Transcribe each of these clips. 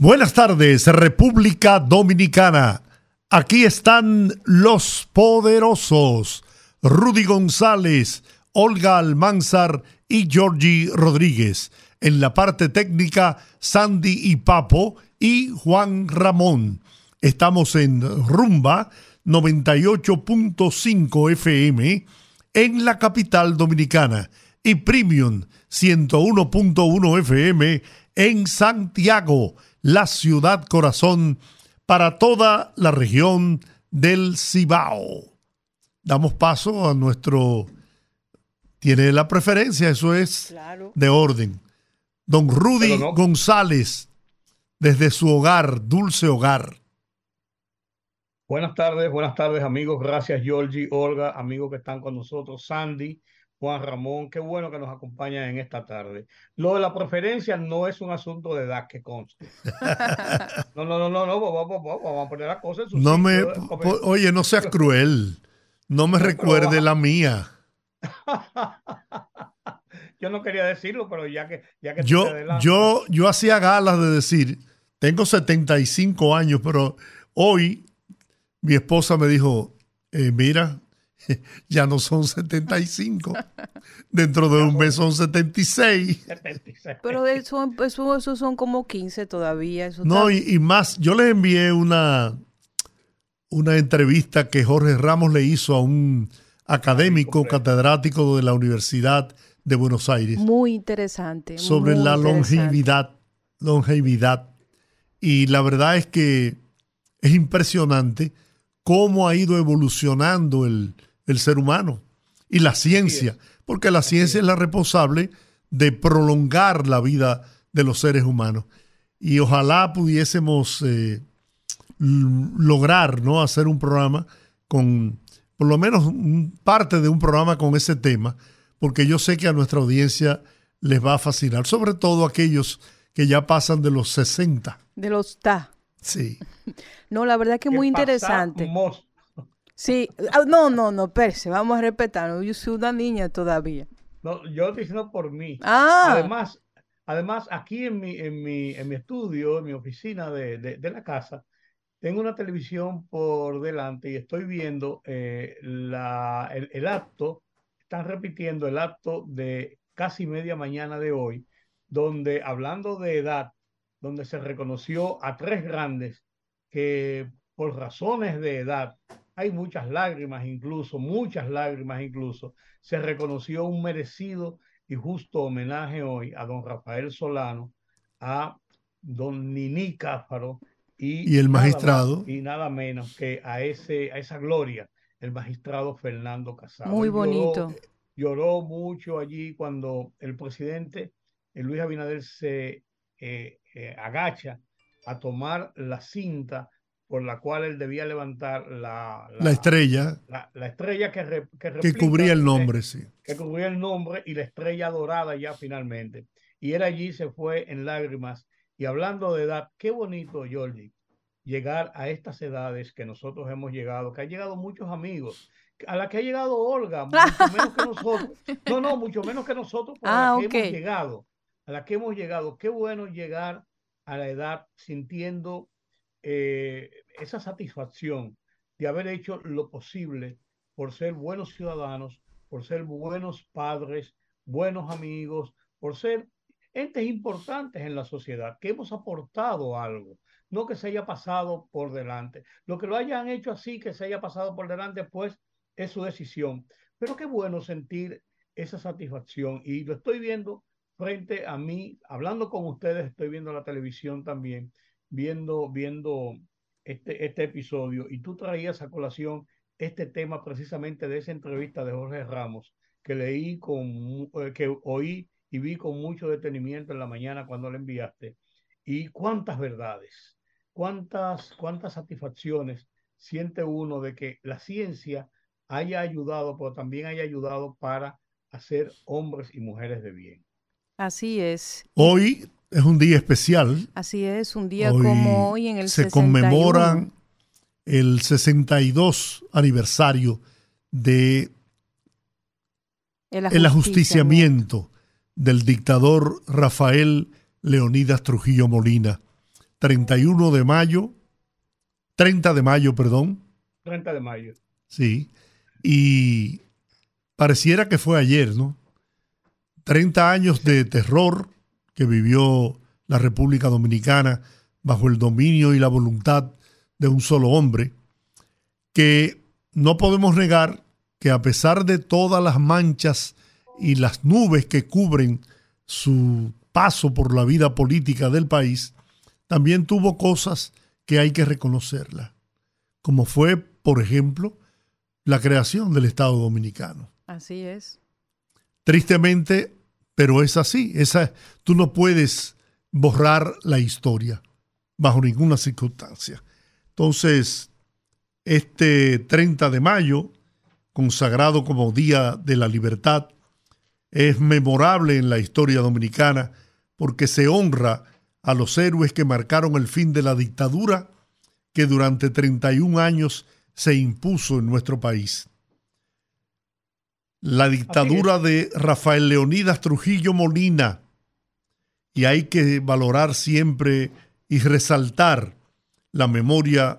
Buenas tardes, República Dominicana. Aquí están los poderosos. Rudy González, Olga Almanzar y Georgie Rodríguez. En la parte técnica, Sandy y Papo y Juan Ramón. Estamos en Rumba 98.5 FM en la capital dominicana y Premium 101.1 FM en Santiago la ciudad corazón para toda la región del Cibao. Damos paso a nuestro... Tiene la preferencia, eso es de orden. Don Rudy González, desde su hogar, dulce hogar. Buenas tardes, buenas tardes amigos. Gracias Georgie, Olga, amigos que están con nosotros, Sandy, Juan Ramón, qué bueno que nos acompaña en esta tarde. Lo de la preferencia no es un asunto de edad que conste. No, no, no, no, no vamos, vamos, a poner las cosas en su no me, Oye, no seas cruel. No me recuerde la mía. yo no quería decirlo, pero ya que... Ya que yo, yo, yo hacía galas de decir, tengo 75 años, pero hoy mi esposa me dijo, eh, mira, ya no son 75. Dentro de un mes son 76. Pero eso, eso, son como 15 todavía. no, y, más, yo le envié una, una entrevista que Jorge Ramos le hizo a un académico catedrático de la Universidad de Buenos Aires. Muy interesante. Sobre la longevidad, longevidad. Y la verdad es que es impresionante cómo ha ido evolucionando el, el ser humano y la ciencia, porque la ciencia es la responsable de prolongar la vida de los seres humanos. Y ojalá pudiésemos eh, lograr ¿no? hacer un programa con, por lo menos parte de un programa con ese tema, porque yo sé que a nuestra audiencia les va a fascinar, sobre todo aquellos que ya pasan de los 60. De los ta. Sí. No, la verdad que es muy interesante. Sí, ah, no, no, no, perse, vamos a respetarlo. Yo soy una niña todavía. No, yo estoy diciendo por mí. Ah. Además, además aquí en mi, en mi, en mi estudio, en mi oficina de, de, la casa, tengo una televisión por delante y estoy viendo eh, la, el, el, acto, están repitiendo el acto de casi media mañana de hoy, donde hablando de edad, donde se reconoció a tres grandes que por razones de edad hay muchas lágrimas incluso, muchas lágrimas incluso. Se reconoció un merecido y justo homenaje hoy a don Rafael Solano, a don Nini Cáfaro y, el magistrado. y nada menos que a, ese, a esa gloria, el magistrado Fernando Casado. Muy bonito. Lloró, mucho allí cuando el presidente eh, Luis Abinader se eh, eh, agacha a tomar la cinta por la cual él debía levantar la, la, estrella. La, estrella que, que, cubría el nombre, sí. Que cubría el nombre y la estrella dorada ya finalmente. Y él allí se fue en lágrimas. Y hablando de edad, qué bonito, Jordi, llegar a estas edades que nosotros hemos llegado, que han llegado muchos amigos, a la que ha llegado Olga, mucho menos que nosotros. No, no, mucho menos que nosotros, por a la ah, que hemos llegado. A la que hemos llegado. Qué bueno llegar a la edad sintiendo eh, esa satisfacción de haber hecho lo posible por ser buenos ciudadanos, por ser buenos padres, buenos amigos, por ser entes importantes en la sociedad, que hemos aportado algo, no que se haya pasado por delante. Lo que lo hayan hecho así, que se haya pasado por delante, pues es su decisión. Pero qué bueno sentir esa satisfacción y lo estoy viendo frente a mí, hablando con ustedes, estoy viendo la televisión también viendo, viendo este, este episodio y tú traías a colación este tema precisamente de esa entrevista de Jorge Ramos que leí con, eh, que oí y vi con mucho detenimiento en la mañana cuando le enviaste. Y cuántas verdades, cuántas, cuántas satisfacciones siente uno de que la ciencia haya ayudado, pero también haya ayudado para hacer hombres y mujeres de bien. Así es. Hoy es un día especial. Así es, un día como hoy en el Se conmemoran el 62 aniversario de el ajusticiamiento del dictador Rafael Leonidas Trujillo Molina. 31 de mayo, 30 de mayo, perdón. 30 de mayo. Sí, y pareciera que fue ayer, ¿no? 30 años de terror que vivió la República Dominicana bajo el dominio y la voluntad de un solo hombre, que no podemos negar que a pesar de todas las manchas y las nubes que cubren su paso por la vida política del país, también tuvo cosas que hay que reconocerla, como fue, por ejemplo, la creación del Estado Dominicano. Así es. Tristemente, pero es así. Esa, tú no puedes borrar la historia bajo ninguna circunstancia. Entonces, este 30 de mayo, consagrado como Día de la Libertad, es memorable en la historia dominicana porque se honra a los héroes que marcaron el fin de la dictadura que durante 31 años se impuso en nuestro país. La dictadura de Rafael Leonidas Trujillo Molina, y hay que valorar siempre y resaltar la memoria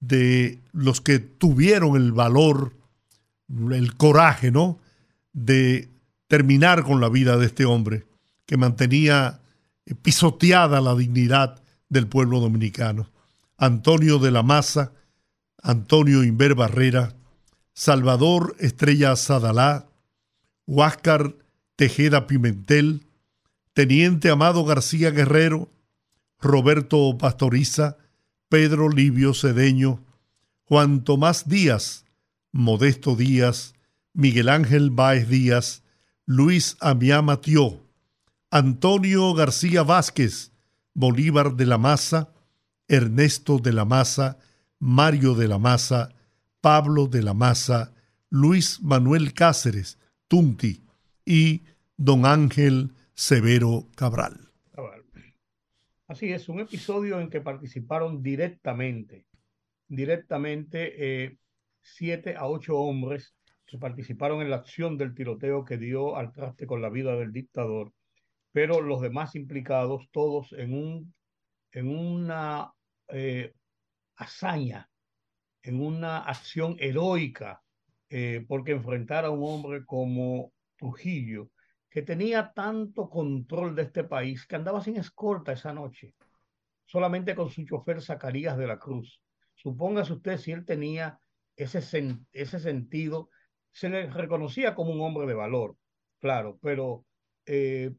de los que tuvieron el valor, el coraje, ¿no? De terminar con la vida de este hombre que mantenía pisoteada la dignidad del pueblo dominicano. Antonio de la Maza, Antonio Inver Barrera, Salvador Estrella Sadalá, Huáscar Tejeda Pimentel, Teniente Amado García Guerrero, Roberto Pastoriza, Pedro Livio Cedeño, Juan Tomás Díaz, Modesto Díaz, Miguel Ángel Báez Díaz, Luis Amiá Matió, Antonio García Vázquez, Bolívar de la Maza, Ernesto de la Maza, Mario de la Maza, Pablo de la Maza, Luis Manuel Cáceres, Tunti y don Ángel Severo Cabral. Así es, un episodio en que participaron directamente, directamente eh, siete a ocho hombres que participaron en la acción del tiroteo que dio al traste con la vida del dictador pero los demás implicados, todos en, un, en una eh, hazaña, en una acción heroica, eh, porque enfrentar a un hombre como Trujillo, que tenía tanto control de este país, que andaba sin escolta esa noche, solamente con su chofer Zacarías de la Cruz. Supóngase usted si él tenía ese, ese sentido, se le reconocía como un hombre de valor, claro, pero eh,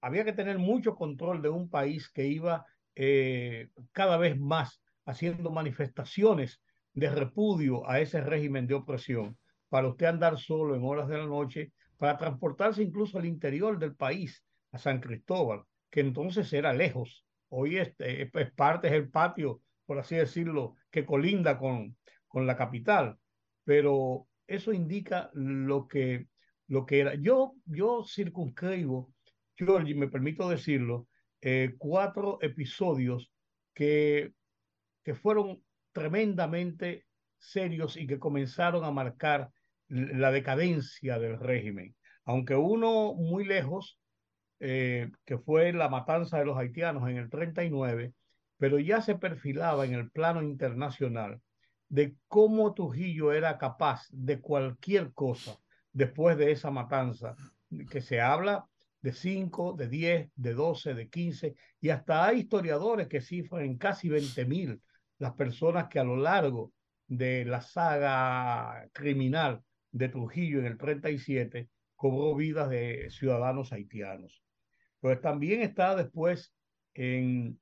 había que tener mucho control de un país que iba eh, cada vez más haciendo manifestaciones de repudio a ese régimen de opresión, para usted andar solo en horas de la noche, para transportarse incluso al interior del país, a San Cristóbal, que entonces era lejos. Hoy este, es parte, es el patio, por así decirlo, que colinda con, con la capital, pero eso indica lo que, lo que era. Yo, yo circunscribo Georgie, me permito decirlo, eh, cuatro episodios que, que fueron tremendamente serios y que comenzaron a marcar la decadencia del régimen. Aunque uno muy lejos, eh, que fue la matanza de los haitianos en el 39, pero ya se perfilaba en el plano internacional de cómo Trujillo era capaz de cualquier cosa después de esa matanza, que se habla de 5, de 10, de 12, de 15, y hasta hay historiadores que cifran en casi 20 mil las personas que a lo largo de la saga criminal de Trujillo en el 37 cobró vidas de ciudadanos haitianos. Pues también está después en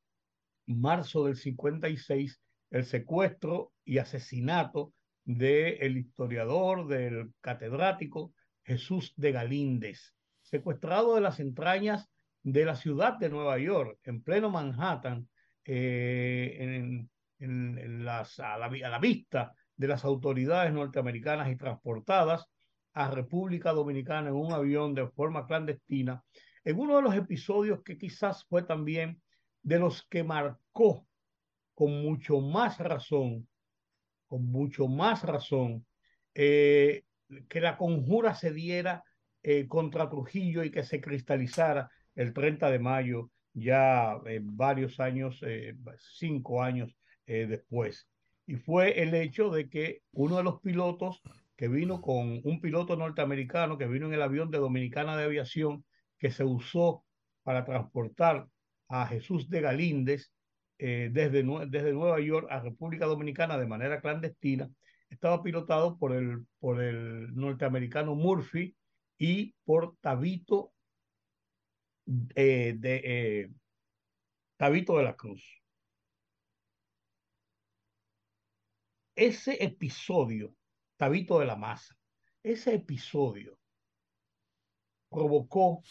marzo del 56 el secuestro y asesinato del historiador, del catedrático Jesús de Galíndez, secuestrado de las entrañas de la ciudad de Nueva York, en pleno Manhattan, eh, las, a, la, a la vista de las autoridades norteamericanas y transportadas a República Dominicana en un avión de forma clandestina, en uno de los episodios que quizás fue también de los que marcó con mucho más razón, con mucho más razón, eh, que la conjura se diera eh, contra Trujillo y que se cristalizara el 30 de mayo, ya eh, varios años, cinco años después. Y fue el hecho de que uno de los pilotos que vino con un piloto norteamericano que vino en el avión de Dominicana de Aviación que se usó para transportar a Jesús de Galíndez eh, desde, desde Nueva York a República Dominicana de manera clandestina, estaba pilotado por el, por el norteamericano Murphy y por Tabito eh, de eh, Tabito de la Cruz. Ese episodio Tabito de la Masa. Ese episodio provocó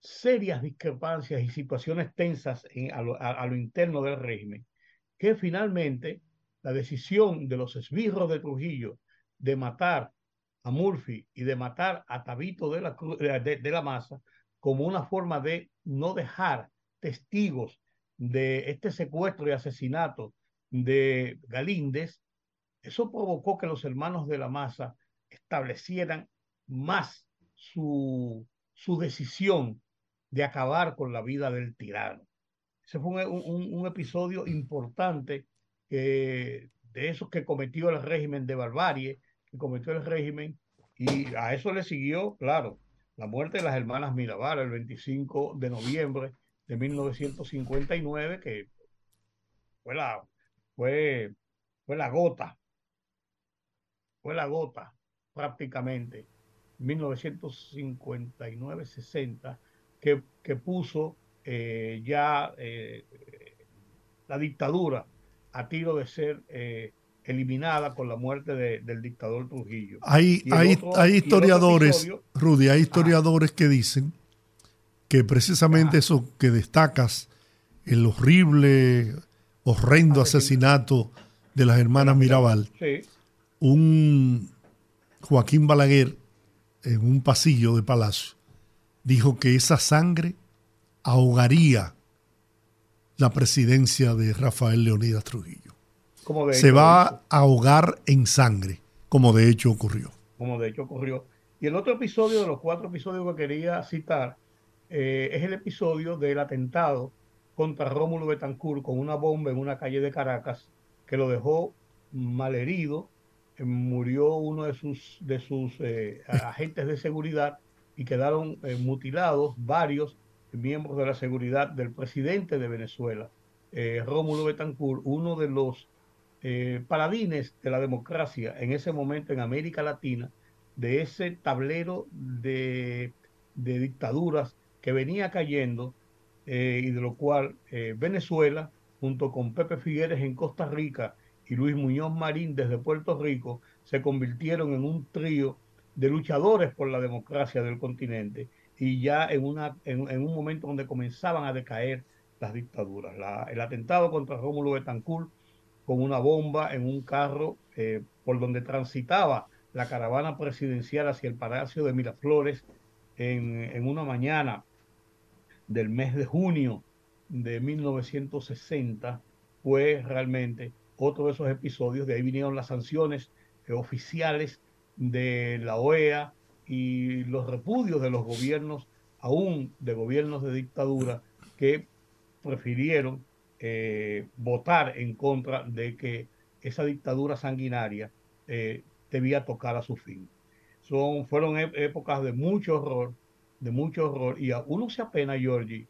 serias discrepancias y situaciones tensas a, lo, interno del régimen, que finalmente la decisión de los esbirros de Trujillo de matar a Murphy y de matar a Tabito de la, de la Masa como una forma de no dejar testigos de este secuestro y asesinato de Galíndez eso provocó que los hermanos de la masa establecieran más su, su decisión de acabar con la vida del tirano. Ese fue un, un, episodio importante de esos que cometió el régimen de barbarie, que cometió el régimen, y a eso le siguió, claro, la muerte de las hermanas Mirabal el 25 de noviembre de 1959, que fue la, fue, fue la gota fue la gota prácticamente, 1959-60, que, que, puso eh, ya eh, la dictadura a tiro de ser eh, eliminada con la muerte del dictador Trujillo. Hay, hay, hay historiadores, Rudy, hay historiadores que dicen que precisamente eso que destacas, el horrible, horrendo asesinato de las hermanas Mirabal, sí un Joaquín Balaguer en un pasillo de palacio dijo que esa sangre ahogaría la presidencia de Rafael Leonidas Trujillo. Se va a ahogar en sangre, como de hecho ocurrió. Como de hecho ocurrió. Y el otro episodio de los cuatro episodios que quería citar eh, es el episodio del atentado contra Rómulo Betancourt con una bomba en una calle de Caracas que lo dejó malherido murió uno de sus, de sus eh, agentes de seguridad y quedaron eh, mutilados varios miembros de la seguridad del presidente de Venezuela, eh, Rómulo Betancourt, uno de los paladines de la democracia en ese momento en América Latina, de ese tablero de, de dictaduras que venía cayendo y de lo cual Venezuela, junto con Pepe Figueres en Costa Rica, y Luis Muñoz Marín desde Puerto Rico se convirtieron en un trío de luchadores por la democracia del continente y ya en, una, en, un momento donde comenzaban a decaer las dictaduras. el atentado contra Rómulo Betancourt con una bomba en un carro eh, por donde transitaba la caravana presidencial hacia el Palacio de Miraflores en, en una mañana del mes de junio de 1960 fue realmente otro de esos episodios. De ahí vinieron las sanciones eh, oficiales de la OEA y los repudios de los gobiernos, aún de gobiernos de dictadura, que prefirieron eh, votar en contra de que esa dictadura sanguinaria eh, debía tocar a su fin. Son, fueron épocas de mucho horror, de mucho horror, y a uno se apena, Georgie,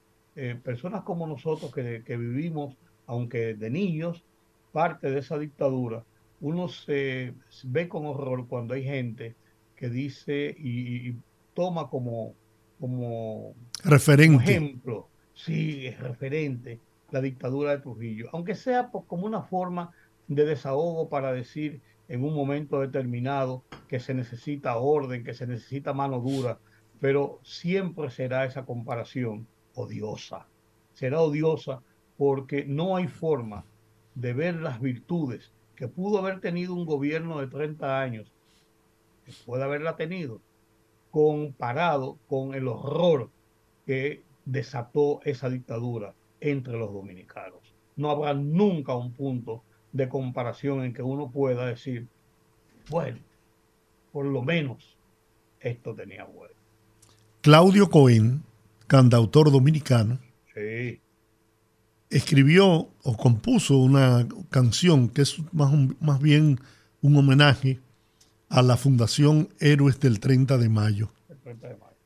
personas como nosotros que, que vivimos, aunque de niños, parte de esa dictadura, uno se ve con horror cuando hay gente que dice y, toma como, como referente. ejemplo, sí, es referente la dictadura de Trujillo, aunque sea como una forma de desahogo para decir en un momento determinado que se necesita orden, que se necesita mano dura, pero siempre será esa comparación odiosa. Será odiosa porque no hay forma de ver las virtudes que pudo haber tenido un gobierno de 30 años, que puede haberla tenido, comparado con el horror que desató esa dictadura entre los dominicanos. No habrá nunca un punto de comparación en que uno pueda decir, bueno, por lo menos esto tenía bueno. Claudio Cohen, cantautor dominicano, sí. escribió o compuso una canción que es más, más bien un homenaje a la Fundación Héroes del 30 de mayo.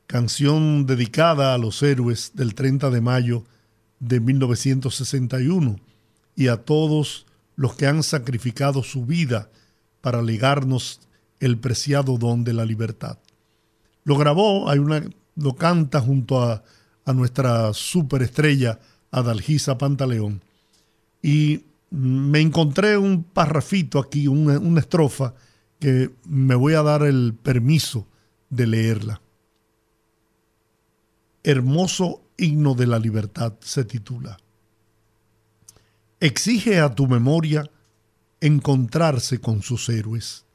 Canción dedicada a los héroes del 30 de mayo de 1961 y a todos los que han sacrificado su vida para legarnos el preciado don de la libertad. Lo grabó, hay una, lo canta junto a, a nuestra superestrella Adalgisa Pantaleón. Y me encontré un parrafito aquí, una, una estrofa, que me voy a dar el permiso de leerla. Hermoso himno de la libertad se titula. Exige a tu memoria encontrarse con sus héroes.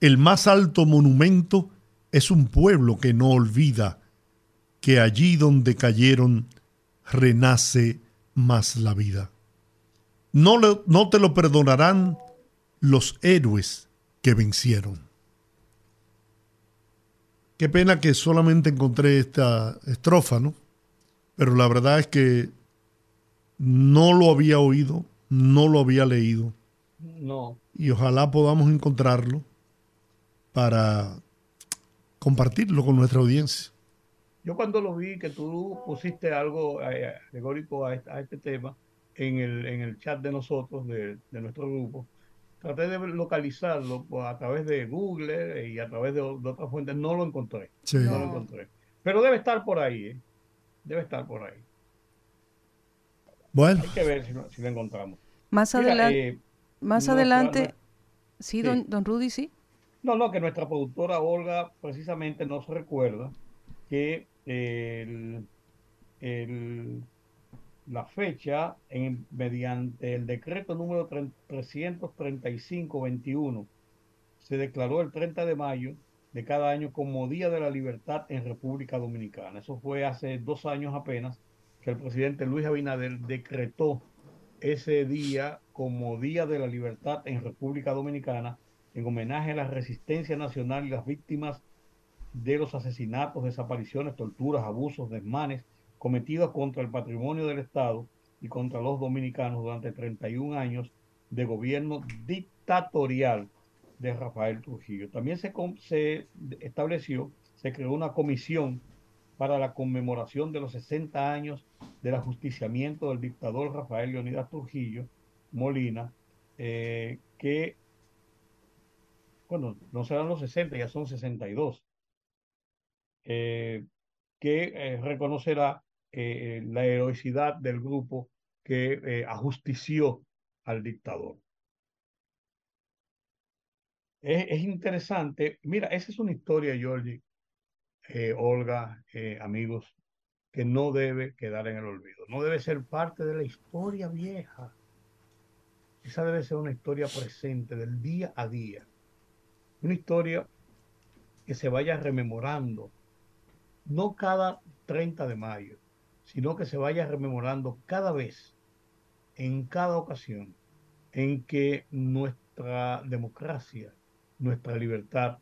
El más alto monumento es un pueblo que no olvida que allí donde cayeron renace más la vida. No, no te lo perdonarán los héroes que vencieron. Qué pena que solamente encontré esta estrofa, ¿no? Pero la verdad es que no lo había oído, no lo había leído. No. Y ojalá podamos encontrarlo para compartirlo con nuestra audiencia. Yo cuando lo vi que tú pusiste algo eh, alegórico a, este, tema en el, en el chat de nosotros, de, nuestro grupo, traté de localizarlo a través de Google y a través de, otras fuentes, no lo encontré. No lo encontré. Pero debe estar por ahí, ¿eh? debe estar por ahí. Bueno. Hay que ver si, lo encontramos. Más adelante, eh, más adelante, sí, don, don Rudy, sí. No, no, que nuestra productora Olga precisamente nos recuerda que la fecha en, mediante el decreto número 335-21 se declaró el 30 de mayo de cada año como Día de la Libertad en República Dominicana. Eso fue hace dos años apenas que el presidente Luis Abinader decretó ese día como Día de la Libertad en República Dominicana en homenaje a la resistencia nacional y las víctimas de los asesinatos, desapariciones, torturas, abusos, desmanes cometidos contra el patrimonio del Estado y contra los dominicanos durante 31 años de gobierno dictatorial de Rafael Trujillo. También se, estableció, se creó una comisión para la conmemoración de los 60 años del ajusticiamiento del dictador Rafael Leonidas Trujillo Molina, eh, que bueno, no serán los 60, ya son 62, eh, que eh, reconocerá eh, la heroicidad del grupo que ajustició al dictador. Es, interesante, mira, esa es una historia, Georgie, Olga, amigos, que no debe quedar en el olvido, no debe ser parte de la historia vieja. Esa debe ser una historia presente del día a día una historia que se vaya rememorando, no cada 30 de mayo, sino que se vaya rememorando cada vez, en cada ocasión, en que nuestra democracia, nuestra libertad,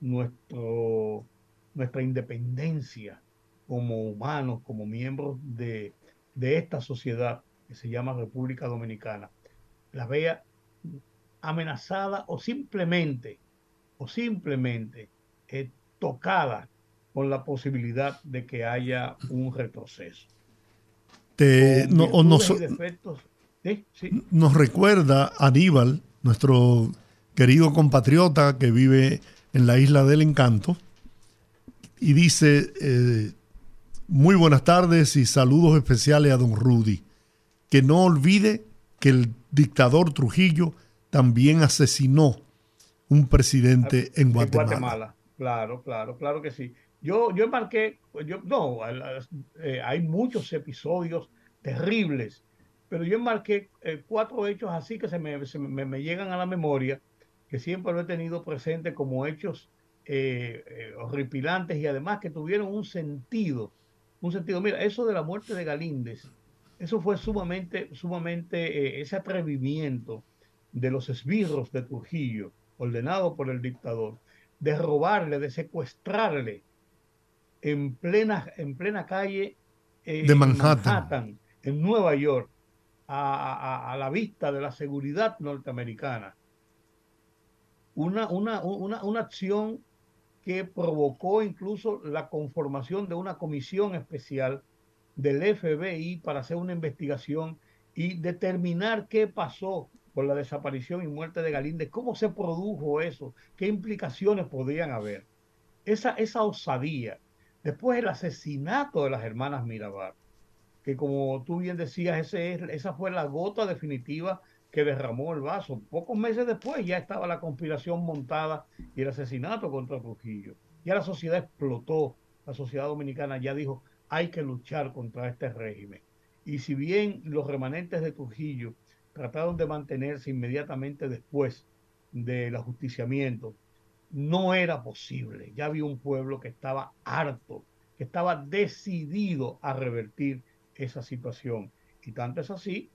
nuestro, nuestra independencia como humanos, como miembros de, de esta sociedad que se llama República Dominicana, la vea amenazada o simplemente o simplemente eh, tocada con la posibilidad de que haya un retroceso. Nos recuerda Aníbal, nuestro querido compatriota que vive en la isla del encanto, y dice, eh, muy buenas tardes y saludos especiales a don Rudy, que no olvide que el dictador Trujillo también asesinó un presidente en Guatemala. Claro, claro, claro que sí. Yo, yo marqué, yo, no, eh, hay muchos episodios terribles pero yo enmarqué eh, cuatro hechos así que se, me, me, llegan a la memoria, que siempre lo he tenido presente como hechos eh, eh, horripilantes y además que tuvieron un sentido, un sentido. Mira, eso de la muerte de Galíndez, eso fue sumamente, sumamente ese atrevimiento de los esbirros de Trujillo, ordenado por el dictador, de robarle, de secuestrarle en plena, en plena calle de Manhattan. en Nueva York, a, la vista de la seguridad norteamericana. Una, una, una, una acción que provocó incluso la conformación de una comisión especial del FBI para hacer una investigación y determinar qué pasó con la desaparición y muerte de Galíndez, cómo se produjo eso, qué implicaciones podrían haber. Esa, esa osadía. Después el asesinato de las hermanas Mirabal que como tú bien decías, ese es, esa fue la gota definitiva que derramó el vaso. Pocos meses después ya estaba la conspiración montada y el asesinato contra Trujillo. Ya la sociedad explotó, la sociedad dominicana ya dijo, hay que luchar contra este régimen. Y si bien los remanentes de Trujillo trataron de mantenerse inmediatamente después del ajusticiamiento, no era posible. Ya había un pueblo que estaba harto, que estaba decidido a revertir esa situación. Y tanto es así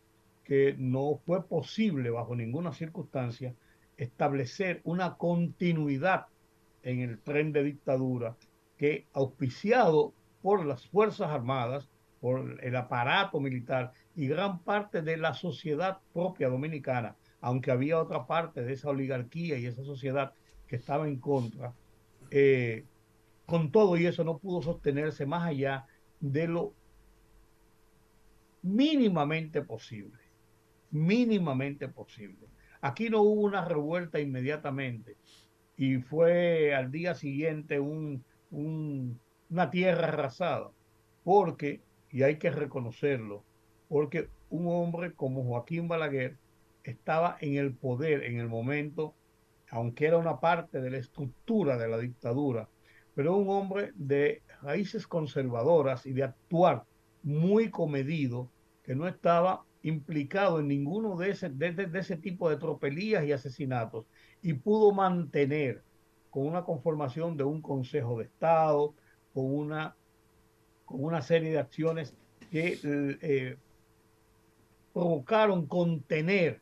que no fue posible bajo ninguna circunstancia establecer una continuidad en el tren de dictadura que auspiciado por las Fuerzas Armadas, por el aparato militar y gran parte de la sociedad propia dominicana, aunque había otra parte de esa oligarquía y esa sociedad que estaba en contra, eh, con todo y eso no pudo sostenerse más allá de lo mínimamente posible, mínimamente posible. Aquí no hubo una revuelta inmediatamente y fue al día siguiente un, una tierra arrasada, porque, y hay que reconocerlo, porque un hombre como Joaquín Balaguer estaba en el poder en el momento, aunque era una parte de la estructura de la dictadura, pero un hombre de raíces conservadoras y de actuar muy comedido que no estaba implicado en ninguno de ese, de, ese tipo de tropelías y asesinatos y pudo mantener con una conformación de un Consejo de Estado, con una, con una serie de acciones que eh, provocaron contener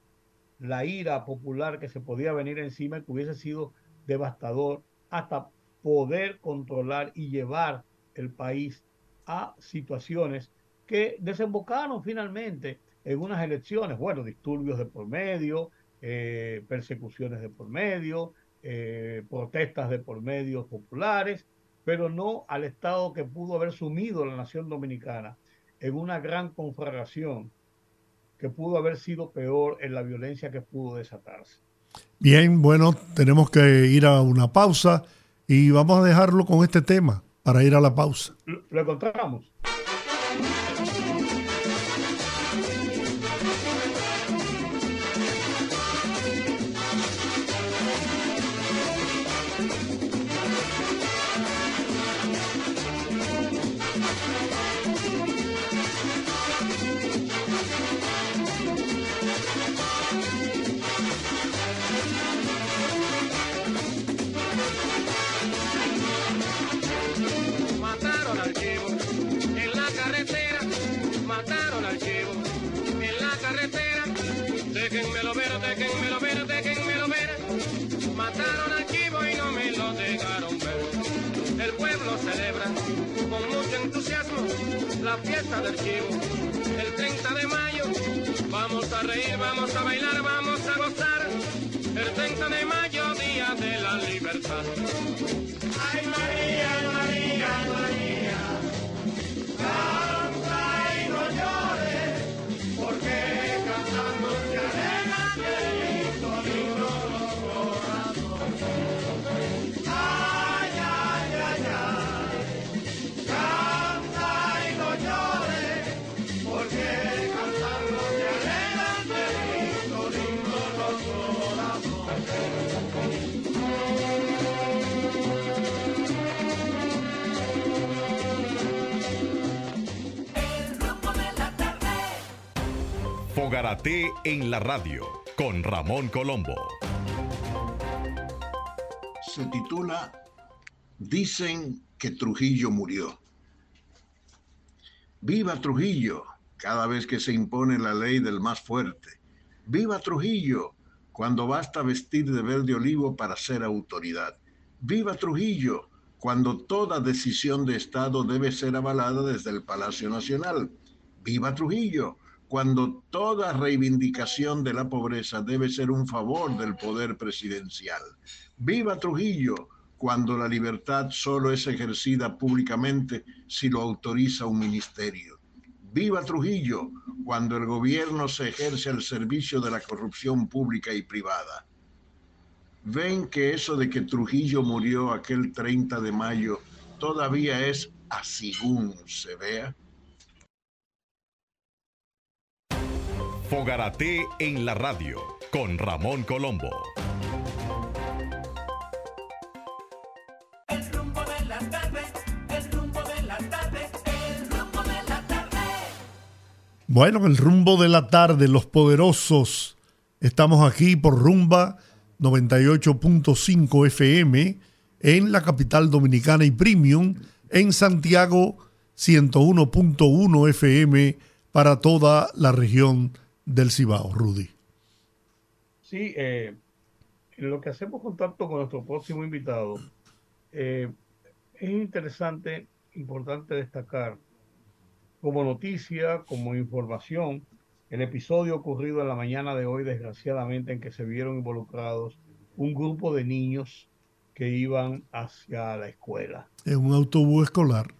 la ira popular que se podía venir encima y que hubiese sido devastador hasta poder controlar y llevar el país a situaciones que desembocaron finalmente en unas elecciones, bueno, disturbios de por medio, eh, persecuciones de por medio, eh, protestas de por medio populares, pero no al Estado que pudo haber sumido a la nación dominicana en una gran conflagración que pudo haber sido peor en la violencia que pudo desatarse. Bien, bueno, tenemos que ir a una pausa y vamos a dejarlo con este tema para ir a la pausa. Lo encontramos. La fiesta del chivo. El 30 de mayo vamos a reír, vamos a bailar, vamos a gozar. El 30 de mayo, día de la libertad. En la radio con Ramón Colombo. Se titula Dicen que Trujillo murió. Viva Trujillo cada vez que se impone la ley del más fuerte. Viva Trujillo cuando basta vestir de verde olivo para ser autoridad. Viva Trujillo cuando toda decisión de Estado debe ser avalada desde el Palacio Nacional. Viva Trujillo cuando toda reivindicación de la pobreza debe ser un favor del poder presidencial. Viva Trujillo cuando la libertad solo es ejercida públicamente si lo autoriza un ministerio. Viva Trujillo cuando el gobierno se ejerce al servicio de la corrupción pública y privada. Ven que eso de que Trujillo murió aquel 30 de mayo todavía es asigún se vea. Fogarate en la radio con Ramón Colombo. Bueno, el rumbo de la tarde, los poderosos. Estamos aquí por Rumba 98.5 FM en la capital dominicana y Premium en Santiago 101.1 FM para toda la región del Cibao, Rudy. Sí, eh, lo que hacemos contacto con nuestro próximo invitado, eh, es interesante, importante destacar como noticia, como información, el episodio ocurrido en la mañana de hoy, desgraciadamente, en que se vieron involucrados un grupo de niños que iban hacia la escuela. En un autobús escolar.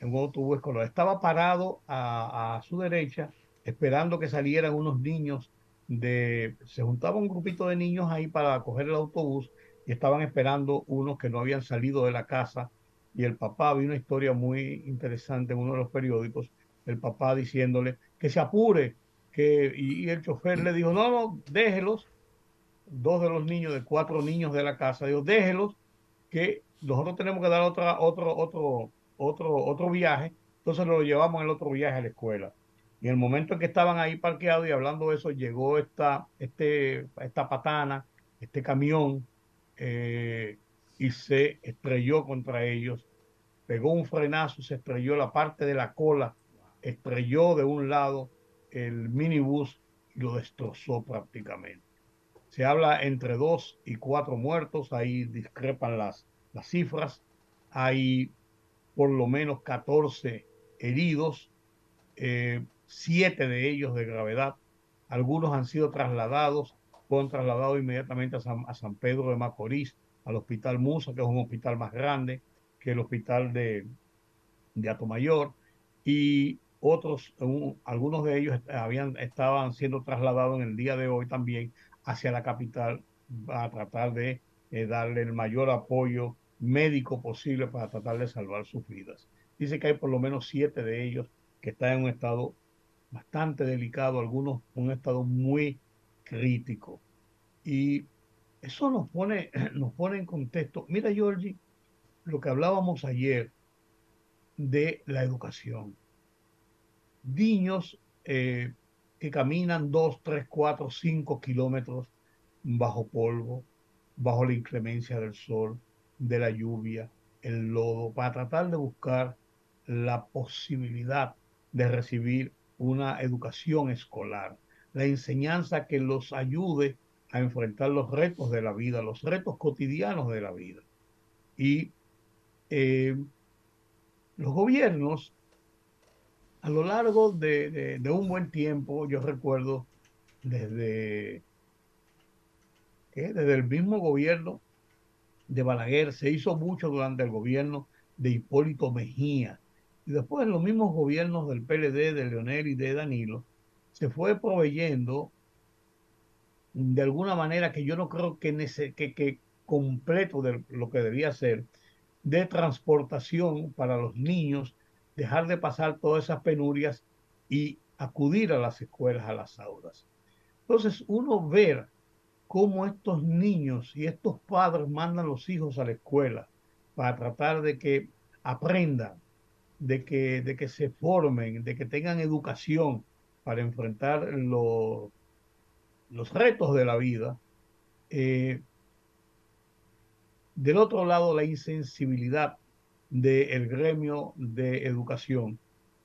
En un autobús escolar. Estaba parado a, su derecha, esperando que salieran unos niños de... Se juntaba un grupito de niños ahí para coger el autobús y estaban esperando unos que no habían salido de la casa. Y el papá, vi una historia muy interesante en uno de los periódicos, el papá diciéndole que se apure, que, y, el chofer le dijo, no, no, déjelos, dos de los niños, de cuatro niños de la casa, dijo, déjelos, que nosotros tenemos que dar otra, otro, otro, otro, otro viaje, entonces lo llevamos el otro viaje a la escuela. Y en el momento en que estaban ahí parqueados y hablando de eso, llegó esta, este, esta patana, este camión, eh, y se estrelló contra ellos, pegó un frenazo, se estrelló la parte de la cola estrelló de un lado el minibús y lo destrozó prácticamente. Se habla entre dos y cuatro muertos, ahí discrepan las, las cifras. Hay por lo menos 14 heridos, eh, siete de ellos de gravedad. Algunos han sido trasladados, fueron trasladados inmediatamente a San, Pedro de Macorís, al Hospital Musa, que es un hospital más grande que el hospital de, de Atomayor. Y otros, algunos de ellos habían, estaban siendo trasladados en el día de hoy también hacia la capital a tratar de eh, darle el mayor apoyo médico posible para tratar de salvar sus vidas. Dice que hay por lo menos siete de ellos que están en un estado bastante delicado, algunos un estado muy crítico. Y eso nos pone, nos pone en contexto. Mira, Georgie, lo que hablábamos ayer de la educación niños eh, que caminan 2, 3, 4, 5 kilómetros bajo polvo, bajo la inclemencia del sol, de la lluvia, el lodo, para tratar de buscar la posibilidad de recibir una educación escolar, la enseñanza que los ayude a enfrentar los retos de la vida, los retos cotidianos de la vida. Y eh, los gobiernos a lo largo de, un buen tiempo, yo recuerdo desde, desde el mismo gobierno de Balaguer, se hizo mucho durante el gobierno de Hipólito Mejía. Y después los mismos gobiernos del PLD, de Leonel y de Danilo, se fue proveyendo de alguna manera que yo no creo que, que, completo de lo que debía ser, de transportación para los niños dejar de pasar todas esas penurias y acudir a las escuelas, a las aulas. Entonces, uno ver cómo estos niños y estos padres mandan los hijos a la escuela para tratar de que aprendan, de que, de que se formen, de que tengan educación, para enfrentar los retos de la vida. Eh, del otro lado, la insensibilidad del gremio de educación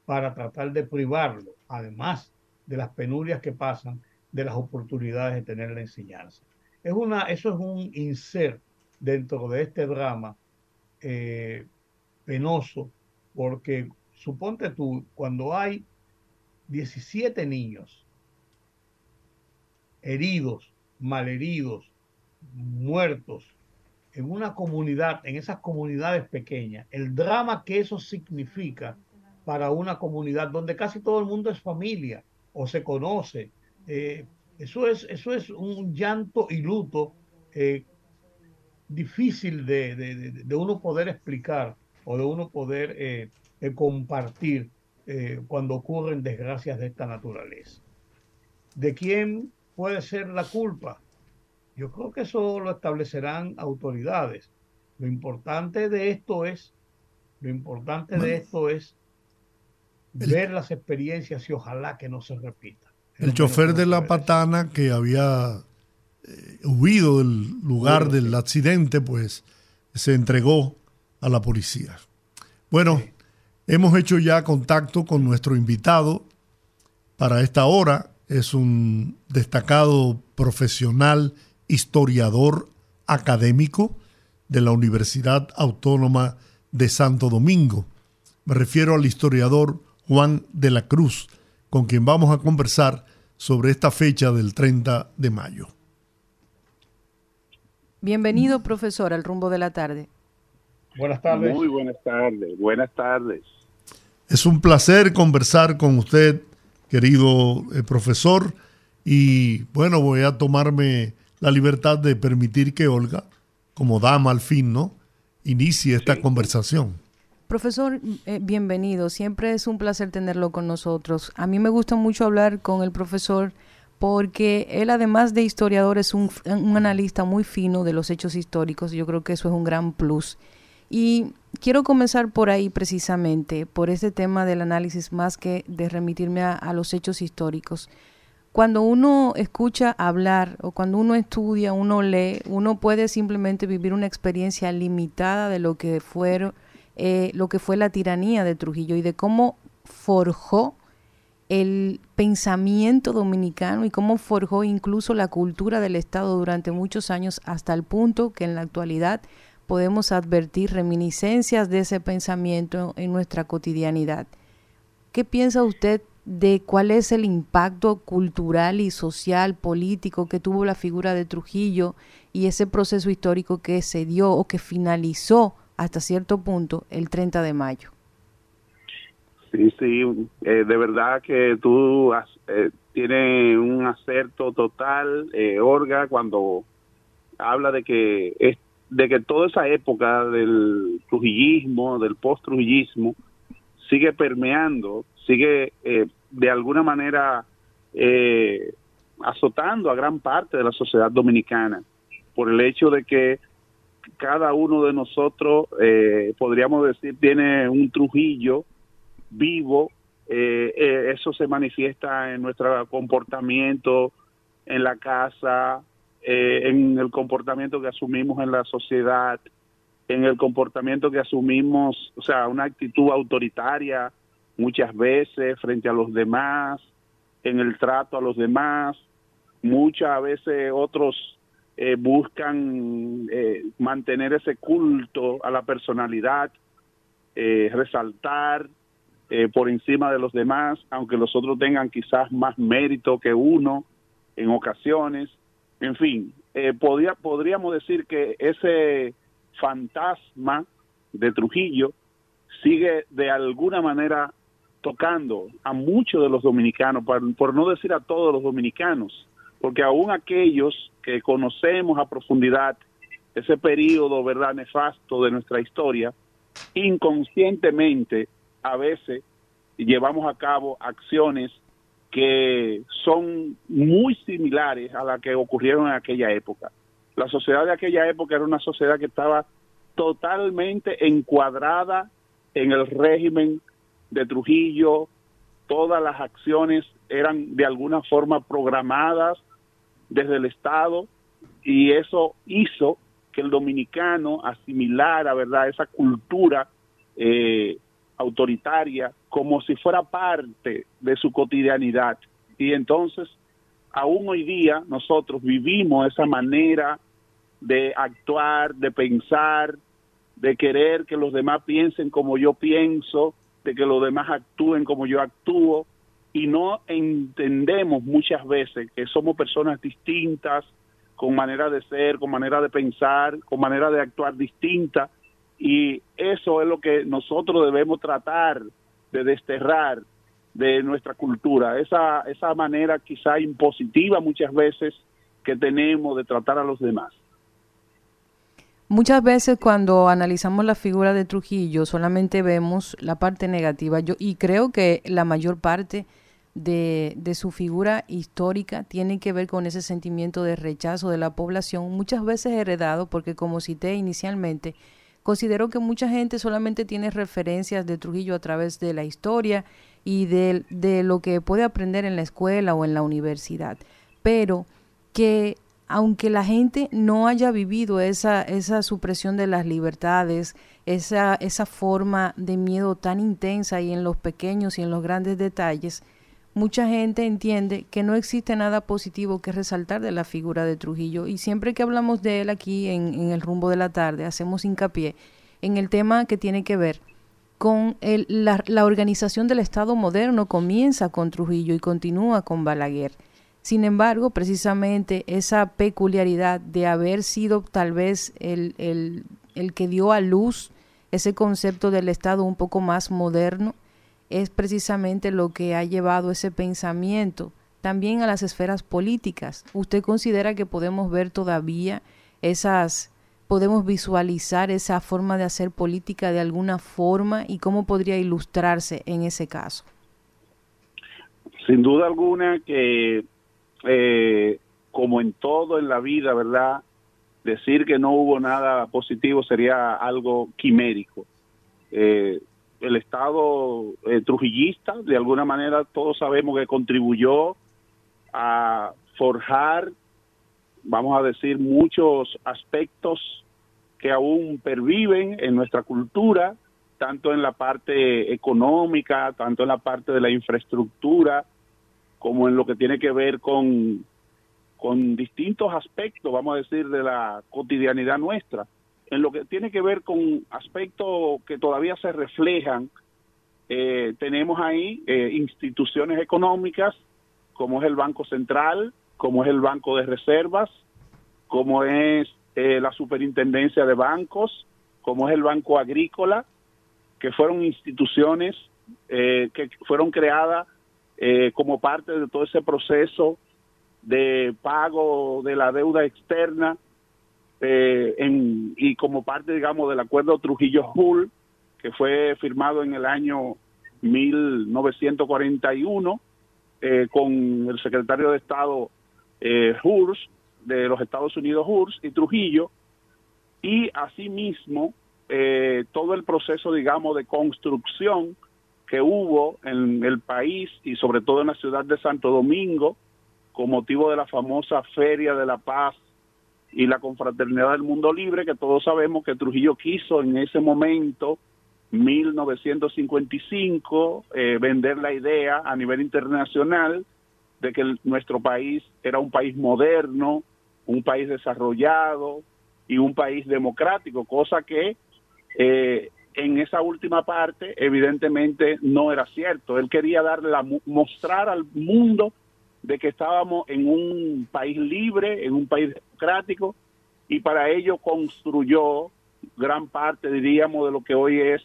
para tratar de privarlo, además de las penurias que pasan, de las oportunidades de tener la enseñanza. Es una, eso es un insert dentro de este drama eh, penoso, porque suponte tú, cuando hay 17 niños heridos, malheridos, muertos, en una comunidad, en esas comunidades pequeñas, el drama que eso significa para una comunidad donde casi todo el mundo es familia o se conoce. Eh, eso, es, eso es un llanto y luto eh, difícil de, uno poder explicar o de uno poder eh, compartir cuando ocurren desgracias de esta naturaleza. ¿De quién puede ser la culpa? Yo creo que eso lo establecerán autoridades. Lo importante de esto es, lo importante de esto es ver las experiencias y ojalá que no se repita. El chofer de la patana que había eh, huido del lugar del accidente, pues se entregó a la policía. Bueno, hemos hecho ya contacto con nuestro invitado para esta hora. Es un destacado profesional historiador académico de la Universidad Autónoma de Santo Domingo. Me refiero al historiador Juan de la Cruz, con quien vamos a conversar sobre esta fecha del 30 de mayo. Bienvenido, profesor, al rumbo de la tarde. Buenas tardes. Muy buenas tardes. Buenas tardes. Es un placer conversar con usted, querido eh, profesor. Y bueno, voy a tomarme la libertad de permitir que Olga, como dama al fin, ¿no? Inicie esta conversación. Profesor, eh, bienvenido. Siempre es un placer tenerlo con nosotros. A mí me gusta mucho hablar con el profesor porque él, además de historiador, es un, un analista muy fino de los hechos históricos. Yo creo que eso es un gran plus. Y quiero comenzar por ahí precisamente, por este tema del análisis, más que de remitirme a los hechos históricos. Cuando uno escucha hablar o cuando uno estudia, uno lee, uno puede simplemente vivir una experiencia limitada de lo que fue, eh, lo que fue la tiranía de Trujillo y de cómo forjó el pensamiento dominicano y cómo forjó incluso la cultura del Estado durante muchos años hasta el punto que en la actualidad podemos advertir reminiscencias de ese pensamiento en nuestra cotidianidad. ¿Qué piensa usted de cuál es el impacto cultural y social, político que tuvo la figura de Trujillo y ese proceso histórico que se dio o que finalizó hasta cierto punto el 30 de mayo. Sí, sí, eh, de verdad que tú eh, tienes un acerto total, eh, Orga, cuando habla de que es, de que toda esa época del trujillismo, del post-trujillismo, sigue permeando sigue eh, de alguna manera eh, azotando a gran parte de la sociedad dominicana por el hecho de que cada uno de nosotros, eh, podríamos decir, tiene un Trujillo vivo, eso se manifiesta en nuestro comportamiento en la casa, en el comportamiento que asumimos en la sociedad, en el comportamiento que asumimos, o sea, una actitud autoritaria, muchas veces frente a los demás, en el trato a los demás, muchas veces otros eh, buscan eh, mantener ese culto a la personalidad, eh, resaltar por encima de los demás, aunque los otros tengan quizás más mérito que uno en ocasiones. En fin, podría, podríamos decir que ese fantasma de Trujillo sigue de alguna manera tocando a muchos de los dominicanos, por, no decir a todos los dominicanos, porque aún aquellos que conocemos a profundidad ese periodo, ¿verdad?, nefasto de nuestra historia, inconscientemente a veces llevamos a cabo acciones que son muy similares a las que ocurrieron en aquella época. La sociedad de aquella época era una sociedad que estaba totalmente encuadrada en el régimen de Trujillo, todas las acciones eran de alguna forma programadas desde el Estado y eso hizo que el dominicano asimilara, ¿verdad?, esa cultura eh, autoritaria como si fuera parte de su cotidianidad. Y entonces, aún hoy día, nosotros vivimos esa manera de actuar, de pensar, de querer que los demás piensen como yo pienso, de que los demás actúen como yo actúo, y no entendemos muchas veces que somos personas distintas, con manera de ser, con manera de pensar, con manera de actuar distinta, y eso es lo que nosotros debemos tratar de desterrar de nuestra cultura, esa, esa manera quizá impositiva muchas veces que tenemos de tratar a los demás. Muchas veces cuando analizamos la figura de Trujillo solamente vemos la parte negativa yo, y creo que la mayor parte de, de, su figura histórica tiene que ver con ese sentimiento de rechazo de la población, muchas veces heredado porque como cité inicialmente, considero que mucha gente solamente tiene referencias de Trujillo a través de la historia y de, de lo que puede aprender en la escuela o en la universidad, pero que aunque la gente no haya vivido esa, esa supresión de las libertades, esa, esa forma de miedo tan intensa y en los pequeños y en los grandes detalles, mucha gente entiende que no existe nada positivo que resaltar de la figura de Trujillo. Y siempre que hablamos de él aquí en, el rumbo de la tarde hacemos hincapié en el tema que tiene que ver con el, la, organización del Estado moderno comienza con Trujillo y continúa con Balaguer. Sin embargo, precisamente esa peculiaridad de haber sido tal vez el que dio a luz ese concepto del Estado un poco más moderno, es precisamente lo que ha llevado ese pensamiento también a las esferas políticas. ¿Usted considera que podemos ver todavía esas, podemos visualizar esa forma de hacer política de alguna forma y cómo podría ilustrarse en ese caso? Sin duda alguna que eh, como en todo en la vida, ¿verdad? Decir que no hubo nada positivo sería algo quimérico. Eh, el Estado eh, trujillista, de alguna manera, todos sabemos que contribuyó a forjar, vamos a decir, muchos aspectos que aún perviven en nuestra cultura, tanto en la parte económica, tanto en la parte de la infraestructura, como en lo que tiene que ver con, con distintos aspectos, vamos a decir, de la cotidianidad nuestra. En lo que tiene que ver con aspectos que todavía se reflejan, eh, tenemos ahí eh, instituciones económicas, como es el Banco Central, como es el Banco de Reservas, como es eh, la Superintendencia de Bancos, como es el Banco Agrícola, que fueron instituciones que fueron creadas como parte de todo ese proceso de pago de la deuda externa eh, en, y como parte, digamos, del acuerdo Trujillo-Hull, que fue firmado en el año 1941 eh, con el secretario de Estado eh, Hurst, de los Estados Unidos Hurst y Trujillo, y asimismo eh, todo el proceso, digamos, de construcción que hubo en el país y sobre todo en la ciudad de Santo Domingo con motivo de la famosa Feria de la Paz y la Confraternidad del Mundo Libre, que todos sabemos que Trujillo quiso en ese momento, 1955, eh, vender la idea a nivel internacional de que nuestro país era un país moderno, un país desarrollado y un país democrático, cosa que eh, en esa última parte evidentemente no era cierto. Él quería darle mostrar al mundo de que estábamos en un país libre, en un país democrático, y para ello construyó gran parte, diríamos, de lo que hoy es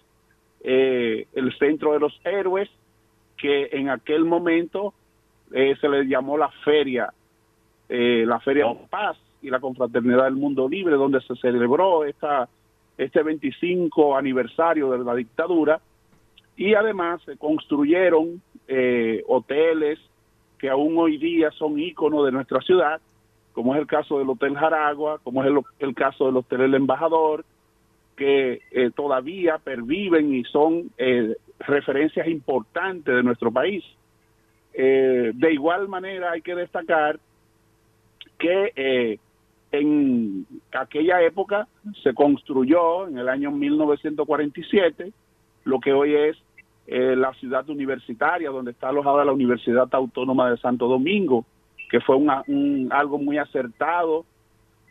eh, el centro de los héroes, que en aquel momento eh, se le llamó la feria, eh, la feria de paz y la confraternidad del mundo libre, donde se celebró esta este 25 aniversario de la dictadura. Y además se construyeron eh, hoteles que aún hoy día son íconos de nuestra ciudad, como es el caso del Hotel Jaragua, como es el, caso del Hotel El Embajador, que eh, todavía perviven y son eh, referencias importantes de nuestro país. eh, de igual manera hay que destacar que eh, en aquella época se construyó en el año 1947 lo que hoy es la ciudad universitaria, donde está alojada la Universidad Autónoma de Santo Domingo, que fue un, algo muy acertado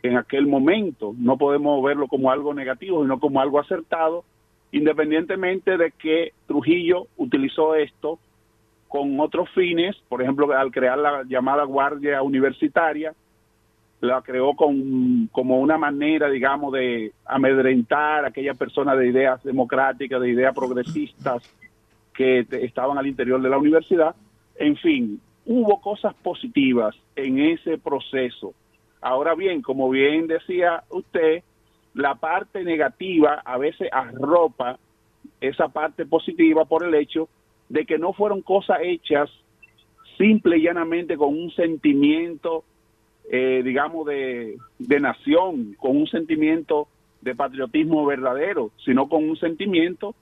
en aquel momento. No podemos verlo como algo negativo, sino como algo acertado, independientemente de que Trujillo utilizó esto con otros fines, por ejemplo, al crear la llamada Guardia Universitaria, la creó con, como una manera, digamos, de amedrentar a aquellas personas de ideas democráticas, de ideas progresistas que estaban al interior de la universidad. En fin, hubo cosas positivas en ese proceso. Ahora bien, como bien decía usted, la parte negativa a veces arropa esa parte positiva por el hecho de que no fueron cosas hechas simple y llanamente con un sentimiento eh, digamos, de, de nación, con un sentimiento de patriotismo verdadero, sino con un sentimiento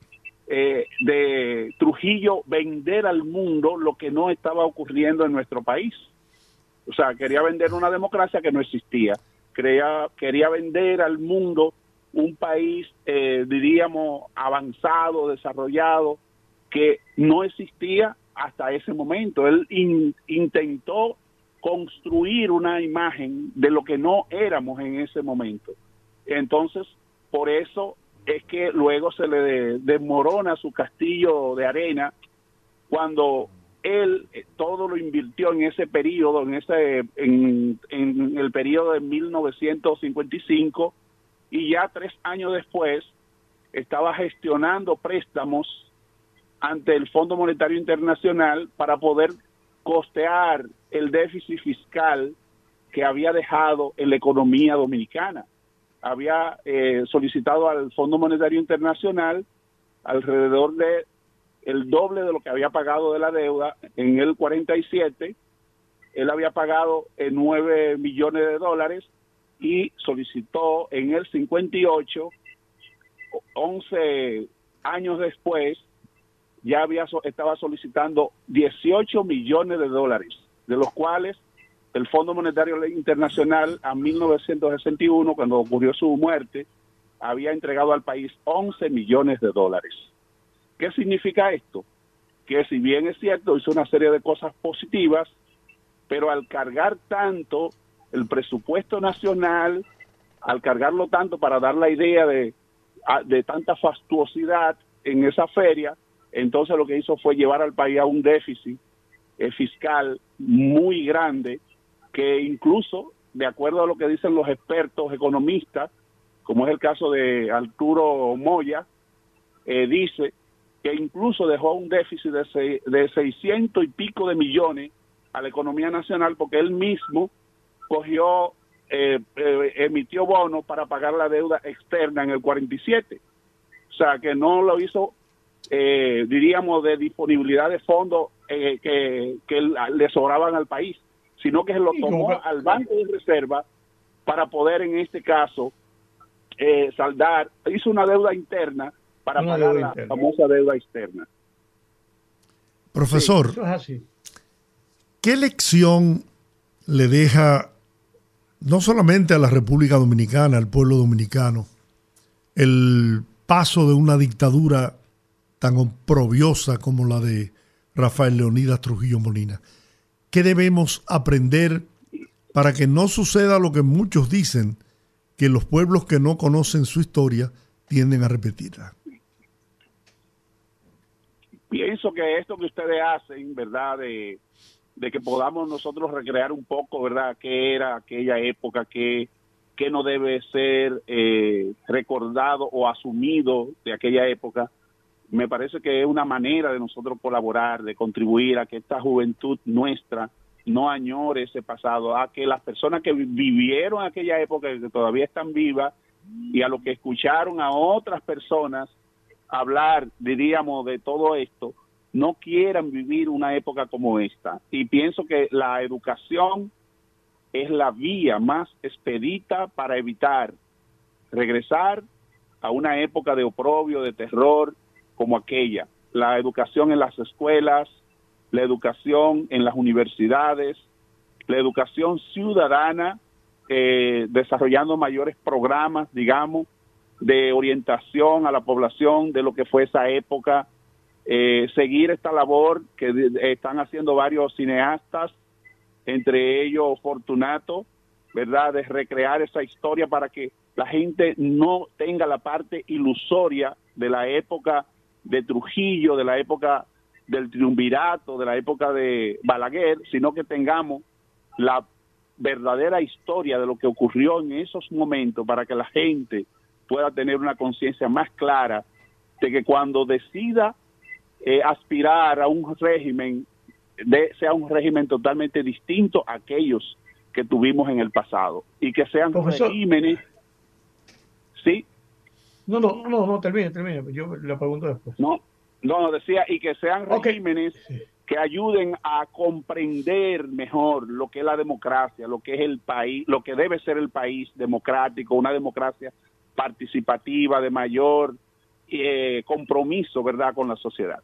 eh, de Trujillo vender al mundo lo que no estaba ocurriendo en nuestro país. O sea, quería vender una democracia que no existía. Quería, quería vender al mundo un país, eh, diríamos, avanzado, desarrollado, que no existía hasta ese momento. Él intentó construir una imagen de lo que no éramos en ese momento. Entonces, por eso es que luego se le desmorona su castillo de arena cuando él eh, todo lo invirtió en ese periodo, en ese en, el periodo de 1955 y ya tres años después estaba gestionando préstamos ante el Fondo Monetario Internacional para poder costear el déficit fiscal que había dejado en la economía dominicana. Había eh, solicitado al Fondo Monetario Internacional alrededor de el doble de lo que había pagado de la deuda en el 47. Él había pagado en 9 millones de dólares y solicitó en el 58, 11 años después, ya había estaba solicitando 18 millones de dólares de los cuales el Fondo Monetario Internacional a 1961, cuando ocurrió su muerte, había entregado al país 11 millones de dólares. ¿Qué significa esto? Que si bien es cierto, hizo una serie de cosas positivas, pero al cargar tanto el presupuesto nacional, al cargarlo tanto para dar la idea de, de tanta fastuosidad en esa feria, entonces lo que hizo fue llevar al país a un déficit eh, fiscal muy grande que incluso, de acuerdo a lo que dicen los expertos economistas, como es el caso de Arturo Moya, eh, dice que incluso dejó un déficit de, de 600 y pico de millones a la economía nacional porque él mismo cogió, eh, emitió bonos para pagar la deuda externa en el 47. O sea, que no lo hizo, diríamos, de disponibilidad de fondos eh, que, le sobraban al país, sino que se lo tomó al Banco de Reserva para poder, en este caso, eh, saldar, hizo una deuda interna para pagar la famosa deuda externa. Profesor, ¿qué lección le deja no solamente a la República Dominicana, al pueblo dominicano, el paso de una dictadura tan oprobiosa como la de Rafael Leonidas Trujillo Molina. ¿Qué debemos aprender para que no suceda lo que muchos dicen, que los pueblos que no conocen su historia tienden a repetirla? Pienso que esto que ustedes hacen, ¿verdad? De, que podamos nosotros recrear un poco, ¿verdad? ¿Qué era aquella época? ¿Qué, qué no debe ser eh, recordado o asumido de aquella época? Me parece que es una manera de nosotros colaborar, de contribuir a que esta juventud nuestra no añore ese pasado, a que las personas que vivieron aquella época que todavía están vivas y a lo que escucharon a otras personas hablar, diríamos, de todo esto, no quieran vivir una época como esta. Y pienso que la educación es la vía más expedita para evitar regresar a una época de oprobio, de terror, como aquella. La educación en las escuelas, la educación en las universidades, la educación ciudadana, eh, desarrollando mayores programas, digamos, de orientación a la población de lo que fue esa época, eh, seguir esta labor que están haciendo varios cineastas, entre ellos Fortunato, ¿verdad? De recrear esa historia para que la gente no tenga la parte ilusoria de la época de Trujillo, de la época del triunvirato, de la época de Balaguer, sino que tengamos la verdadera historia de lo que ocurrió en esos momentos para que la gente pueda tener una conciencia más clara de que cuando decida eh, aspirar a un régimen, de, sea un régimen totalmente distinto a aquellos que tuvimos en el pasado y que sean regímenes. ¿Sí? No, no, no, no, termine, termine. Yo le pregunto después. No, no, decía, y que sean regímenes que ayuden a comprender mejor lo que es la democracia, lo que es el país, lo que debe ser el país democrático, una democracia participativa de mayor eh, compromiso, ¿verdad?, con la sociedad.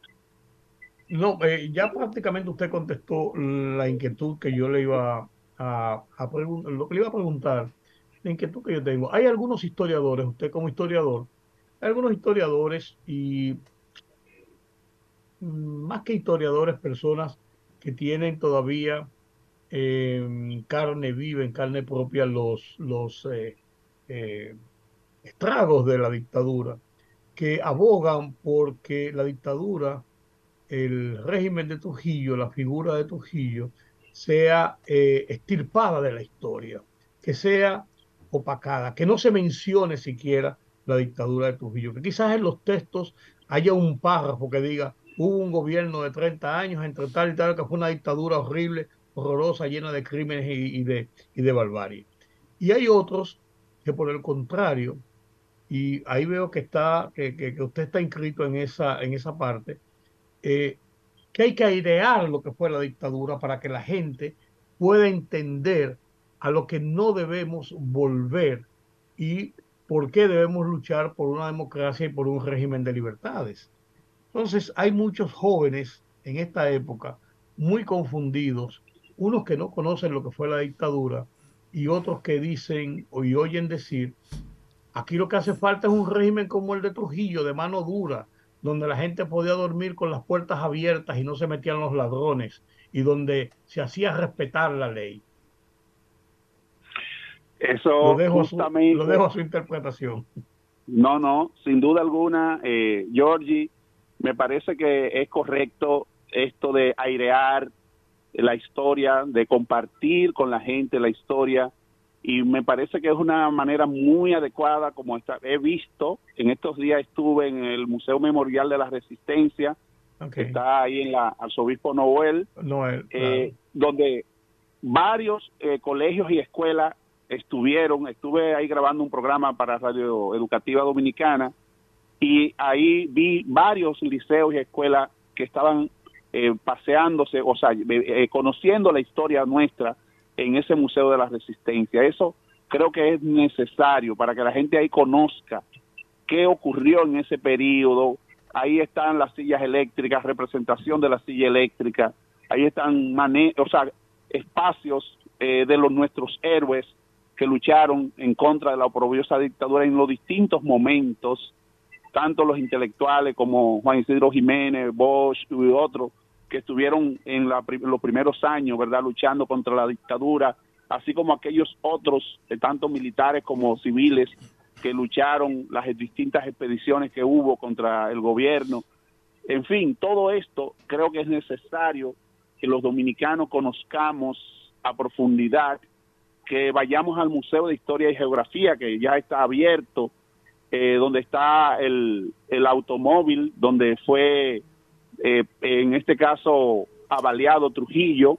No, eh, ya prácticamente usted contestó la inquietud que yo le iba a, a preguntar, lo que le iba a preguntar, la inquietud que yo tengo. Hay algunos historiadores, usted como historiador, hay algunos historiadores y mm, más que historiadores, personas que tienen todavía en carne viva, en carne propia, los, los eh, estragos de la dictadura, que abogan porque la dictadura, el régimen de Trujillo, la figura de Trujillo, sea eh, estirpada de la historia, que sea opacada, que no se mencione siquiera la dictadura de Trujillo, que quizás en los textos haya un párrafo que diga hubo un gobierno de 30 años entre tal y tal que fue una dictadura horrible, horrorosa, llena de crímenes y, de, y de barbarie. Y hay otros que por el contrario y ahí veo que está, que, que, usted está inscrito en esa, en esa parte, eh, que hay que airear lo que fue la dictadura para que la gente pueda entender a lo que no debemos volver y por qué debemos luchar por una democracia y por un régimen de libertades. Entonces, hay muchos jóvenes en esta época muy confundidos, unos que no conocen lo que fue la dictadura y otros que dicen y oyen decir Aquí lo que hace falta es un régimen como el de Trujillo, de mano dura, donde la gente podía dormir con las puertas abiertas y no se metían los ladrones, y donde se hacía respetar la ley. Eso lo dejo, justamente, lo dejo a su interpretación. No, no, sin duda alguna, eh, Georgie, me parece que es correcto esto de airear la historia, de compartir con la gente la historia y me parece que es una manera muy adecuada como está, he visto en estos días estuve en el Museo Memorial de la Resistencia que está ahí en la Arzobispo Noel, eh, donde varios eh, colegios y escuelas estuvieron estuve ahí grabando un programa para Radio Educativa Dominicana y ahí vi varios liceos y escuelas que estaban eh, paseándose o sea conociendo la historia nuestra en ese Museo de la Resistencia. Eso creo que es necesario para que la gente ahí conozca qué ocurrió en ese periodo. Ahí están las sillas eléctricas, representación de la silla eléctrica, ahí están o sea, espacios eh, de los nuestros héroes que lucharon en contra de la oprobiosa dictadura en los distintos momentos, tanto los intelectuales como Juan Isidro Jiménez, Bosch y otros, que estuvieron en los primeros años, ¿verdad?, luchando contra la dictadura, así como aquellos otros, eh, tanto militares como civiles, que lucharon las distintas expediciones que hubo contra el gobierno. En fin, todo esto creo que es necesario que los dominicanos conozcamos a profundidad, que vayamos al Museo de Historia y Geografía, que ya está abierto, eh, donde está el, el automóvil, donde fue eh, en este caso avaliado Trujillo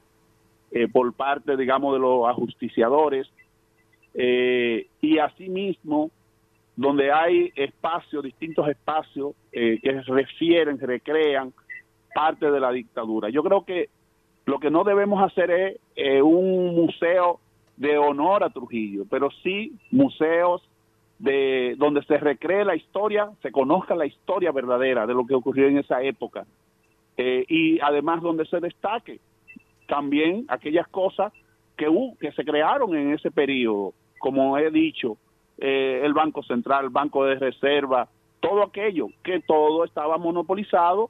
eh, por parte, digamos, de los ajusticiadores, eh, y asimismo, donde hay espacios, distintos espacios que refieren, recrean parte de la dictadura. Yo creo que lo que no debemos hacer es un museo de honor a Trujillo, pero sí museos de donde se recree la historia, se conozca la historia verdadera de lo que ocurrió en esa época eh, y además donde se destaque también aquellas cosas que, que se crearon en ese periodo, como he dicho, eh, el Banco Central, el Banco de Reserva, todo aquello, que todo estaba monopolizado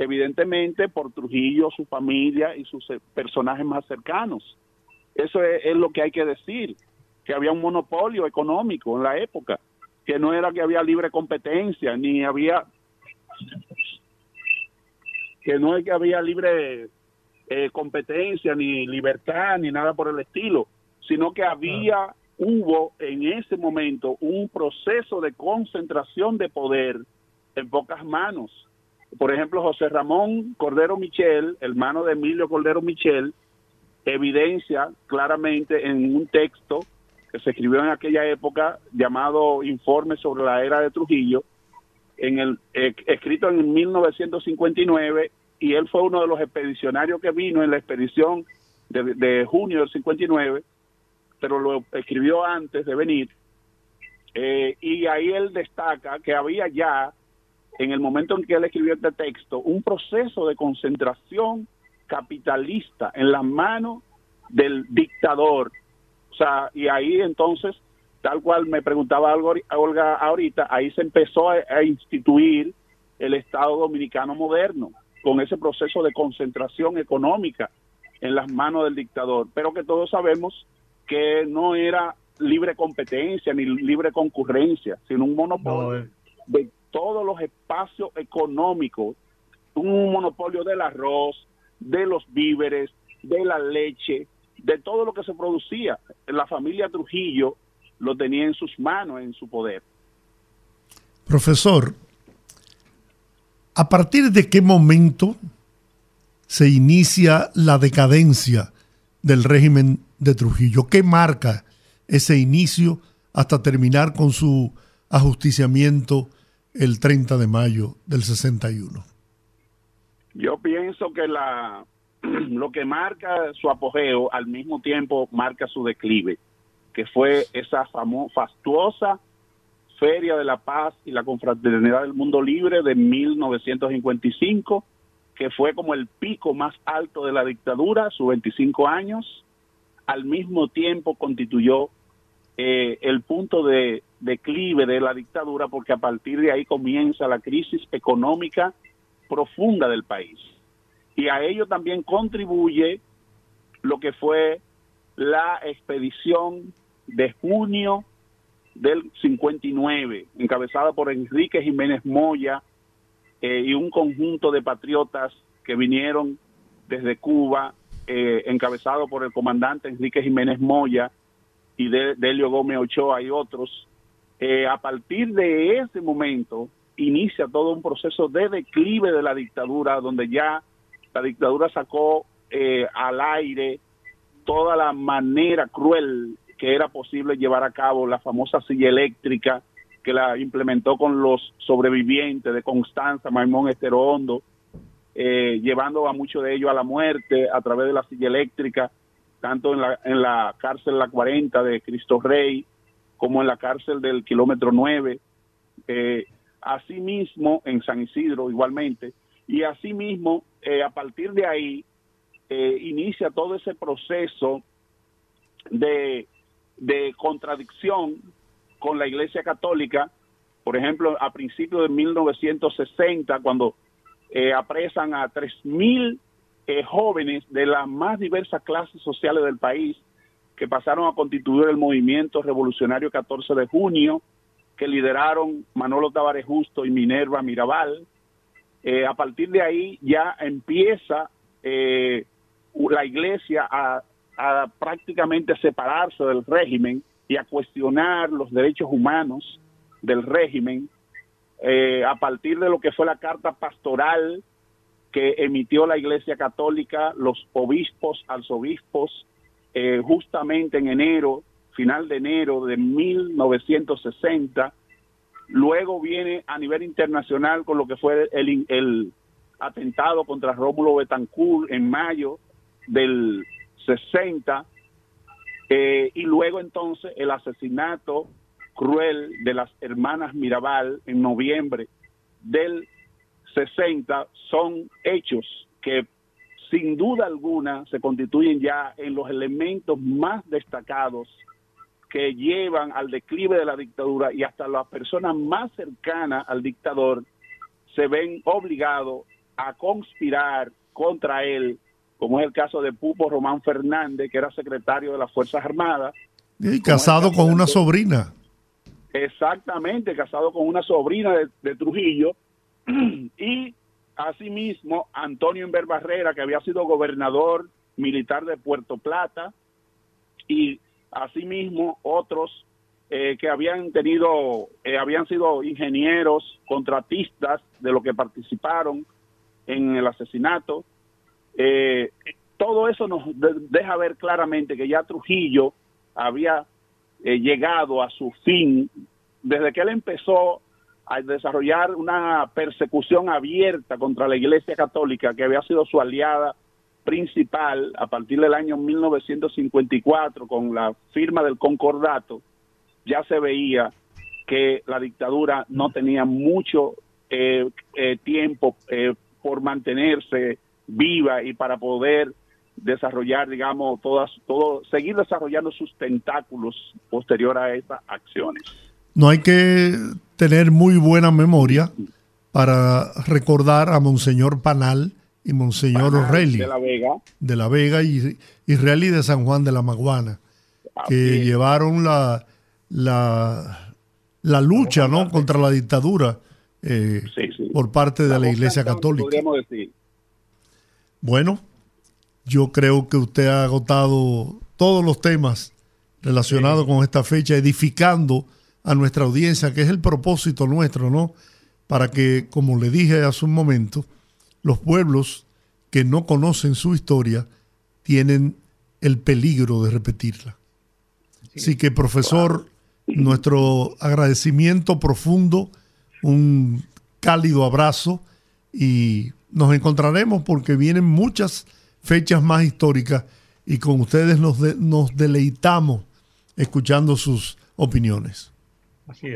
evidentemente por Trujillo, su familia y sus eh, personajes más cercanos. Eso es, lo que hay que decir, que había un monopolio económico en la época, que no era que había libre competencia, ni había que no es que había libre eh, competencia, ni libertad, ni nada por el estilo, sino que había, hubo en ese momento un proceso de concentración de poder en pocas manos. Por ejemplo, José Ramón Cordero Michel, hermano de Emilio Cordero Michel, evidencia claramente en un texto que se escribió en aquella época llamado Informe sobre la era de Trujillo, en el, eh, escrito en 1959, y él fue uno de los expedicionarios que vino en la expedición de, junio del 59, pero lo escribió antes de venir, eh, y ahí él destaca que había ya, en el momento en que él escribió este texto, un proceso de concentración capitalista en las manos del dictador. O sea, y ahí entonces, tal cual me preguntaba Olga ahorita, ahí se empezó a, instituir el Estado dominicano moderno, con ese proceso de concentración económica en las manos del dictador, pero que todos sabemos que no era libre competencia ni libre concurrencia, sino un monopolio de todos los espacios económicos, un monopolio del arroz, de los víveres, de la leche, de todo lo que se producía. La familia Trujillo lo tenía en sus manos, en su poder. Profesor, ¿a partir de qué momento se inicia la decadencia del régimen de Trujillo? ¿Qué marca ese inicio hasta terminar con su ajusticiamiento el 30 de mayo del 61? Yo pienso que la lo que marca su apogeo al mismo tiempo marca su declive, que fue esa fastuosa Feria de la Paz y la Confraternidad del Mundo Libre de 1955, que fue como el pico más alto de la dictadura, sus 25 años, al mismo tiempo constituyó eh, el punto de declive de la dictadura, porque a partir de ahí comienza la crisis económica profunda del país. Y a ello también contribuye lo que fue la expedición de junio del 59, encabezada por Enrique Jiménez Moya eh, y un conjunto de patriotas que vinieron desde Cuba, eh, encabezado por el comandante Enrique Jiménez Moya y de, Delio Gómez Ochoa y otros. Eh, a partir de ese momento, inicia todo un proceso de declive de la dictadura, donde ya la dictadura sacó eh, al aire toda la manera cruel que era posible llevar a cabo la famosa silla eléctrica que la implementó con los sobrevivientes de Constanza, Maimón Esterondo, eh, llevando a muchos de ellos a la muerte a través de la silla eléctrica, tanto en la, en la cárcel La 40 de Cristo Rey como en la cárcel del kilómetro 9. Eh, Asimismo, en San Isidro igualmente, y asimismo, eh, a partir de ahí, eh, inicia todo ese proceso de, de contradicción con la Iglesia Católica, por ejemplo, a principios de 1960, cuando eh, apresan a 3.000 eh, jóvenes de las más diversas clases sociales del país, que pasaron a constituir el movimiento revolucionario 14 de junio, que lideraron Manolo Tavares Justo y Minerva Mirabal. Eh, a partir de ahí ya empieza eh, la iglesia a, prácticamente separarse del régimen y a cuestionar los derechos humanos del régimen eh, a partir de lo que fue la carta pastoral que emitió la Iglesia Católica, los obispos, arzobispos, justamente en enero final de enero de 1960. Luego viene a nivel internacional con lo que fue el, el atentado contra Rómulo Betancourt en mayo del 60. Eh, y luego entonces el asesinato cruel de las hermanas Mirabal en noviembre del 60 son hechos que sin duda alguna se constituyen ya en los elementos más destacados que llevan al declive de la dictadura y hasta las personas más cercanas al dictador se ven obligados a conspirar contra él, como es el caso de Pupo Román Fernández, que era secretario de las Fuerzas Armadas. Y casado con una sobrina. Exactamente, casado con una sobrina de, de Trujillo. y asimismo, Antonio Inver Barrera, que había sido gobernador militar de Puerto Plata, y asimismo otros eh, que habían tenido, eh, habían sido ingenieros, contratistas de lo que participaron en el asesinato. Eh, todo eso nos deja ver claramente que ya Trujillo había llegado a su fin desde que él empezó a desarrollar una persecución abierta contra la Iglesia Católica, que había sido su aliada principal a partir del año 1954 con la firma del concordato, ya se veía que la dictadura no tenía mucho eh, eh, tiempo eh, por mantenerse viva y para poder desarrollar, digamos, todas, todo, seguir desarrollando sus tentáculos posterior a esas acciones. No hay que tener muy buena memoria para recordar a Monseñor Panal, y Monseñor O'Reilly de la Vega, de la Vega y, y de San Juan de la Maguana, que llevaron la, la, la lucha ¿no? contra la dictadura eh, por parte de la, Iglesia Católica. Bueno, yo creo que usted ha agotado todos los temas relacionados con esta fecha, edificando a nuestra audiencia, que es el propósito nuestro, ¿no? Para que, como le dije hace un momento, los pueblos que no conocen su historia tienen el peligro de repetirla. Así que, profesor, nuestro agradecimiento profundo, un cálido abrazo y nos encontraremos porque vienen muchas fechas más históricas y con ustedes nos, nos deleitamos escuchando sus opiniones.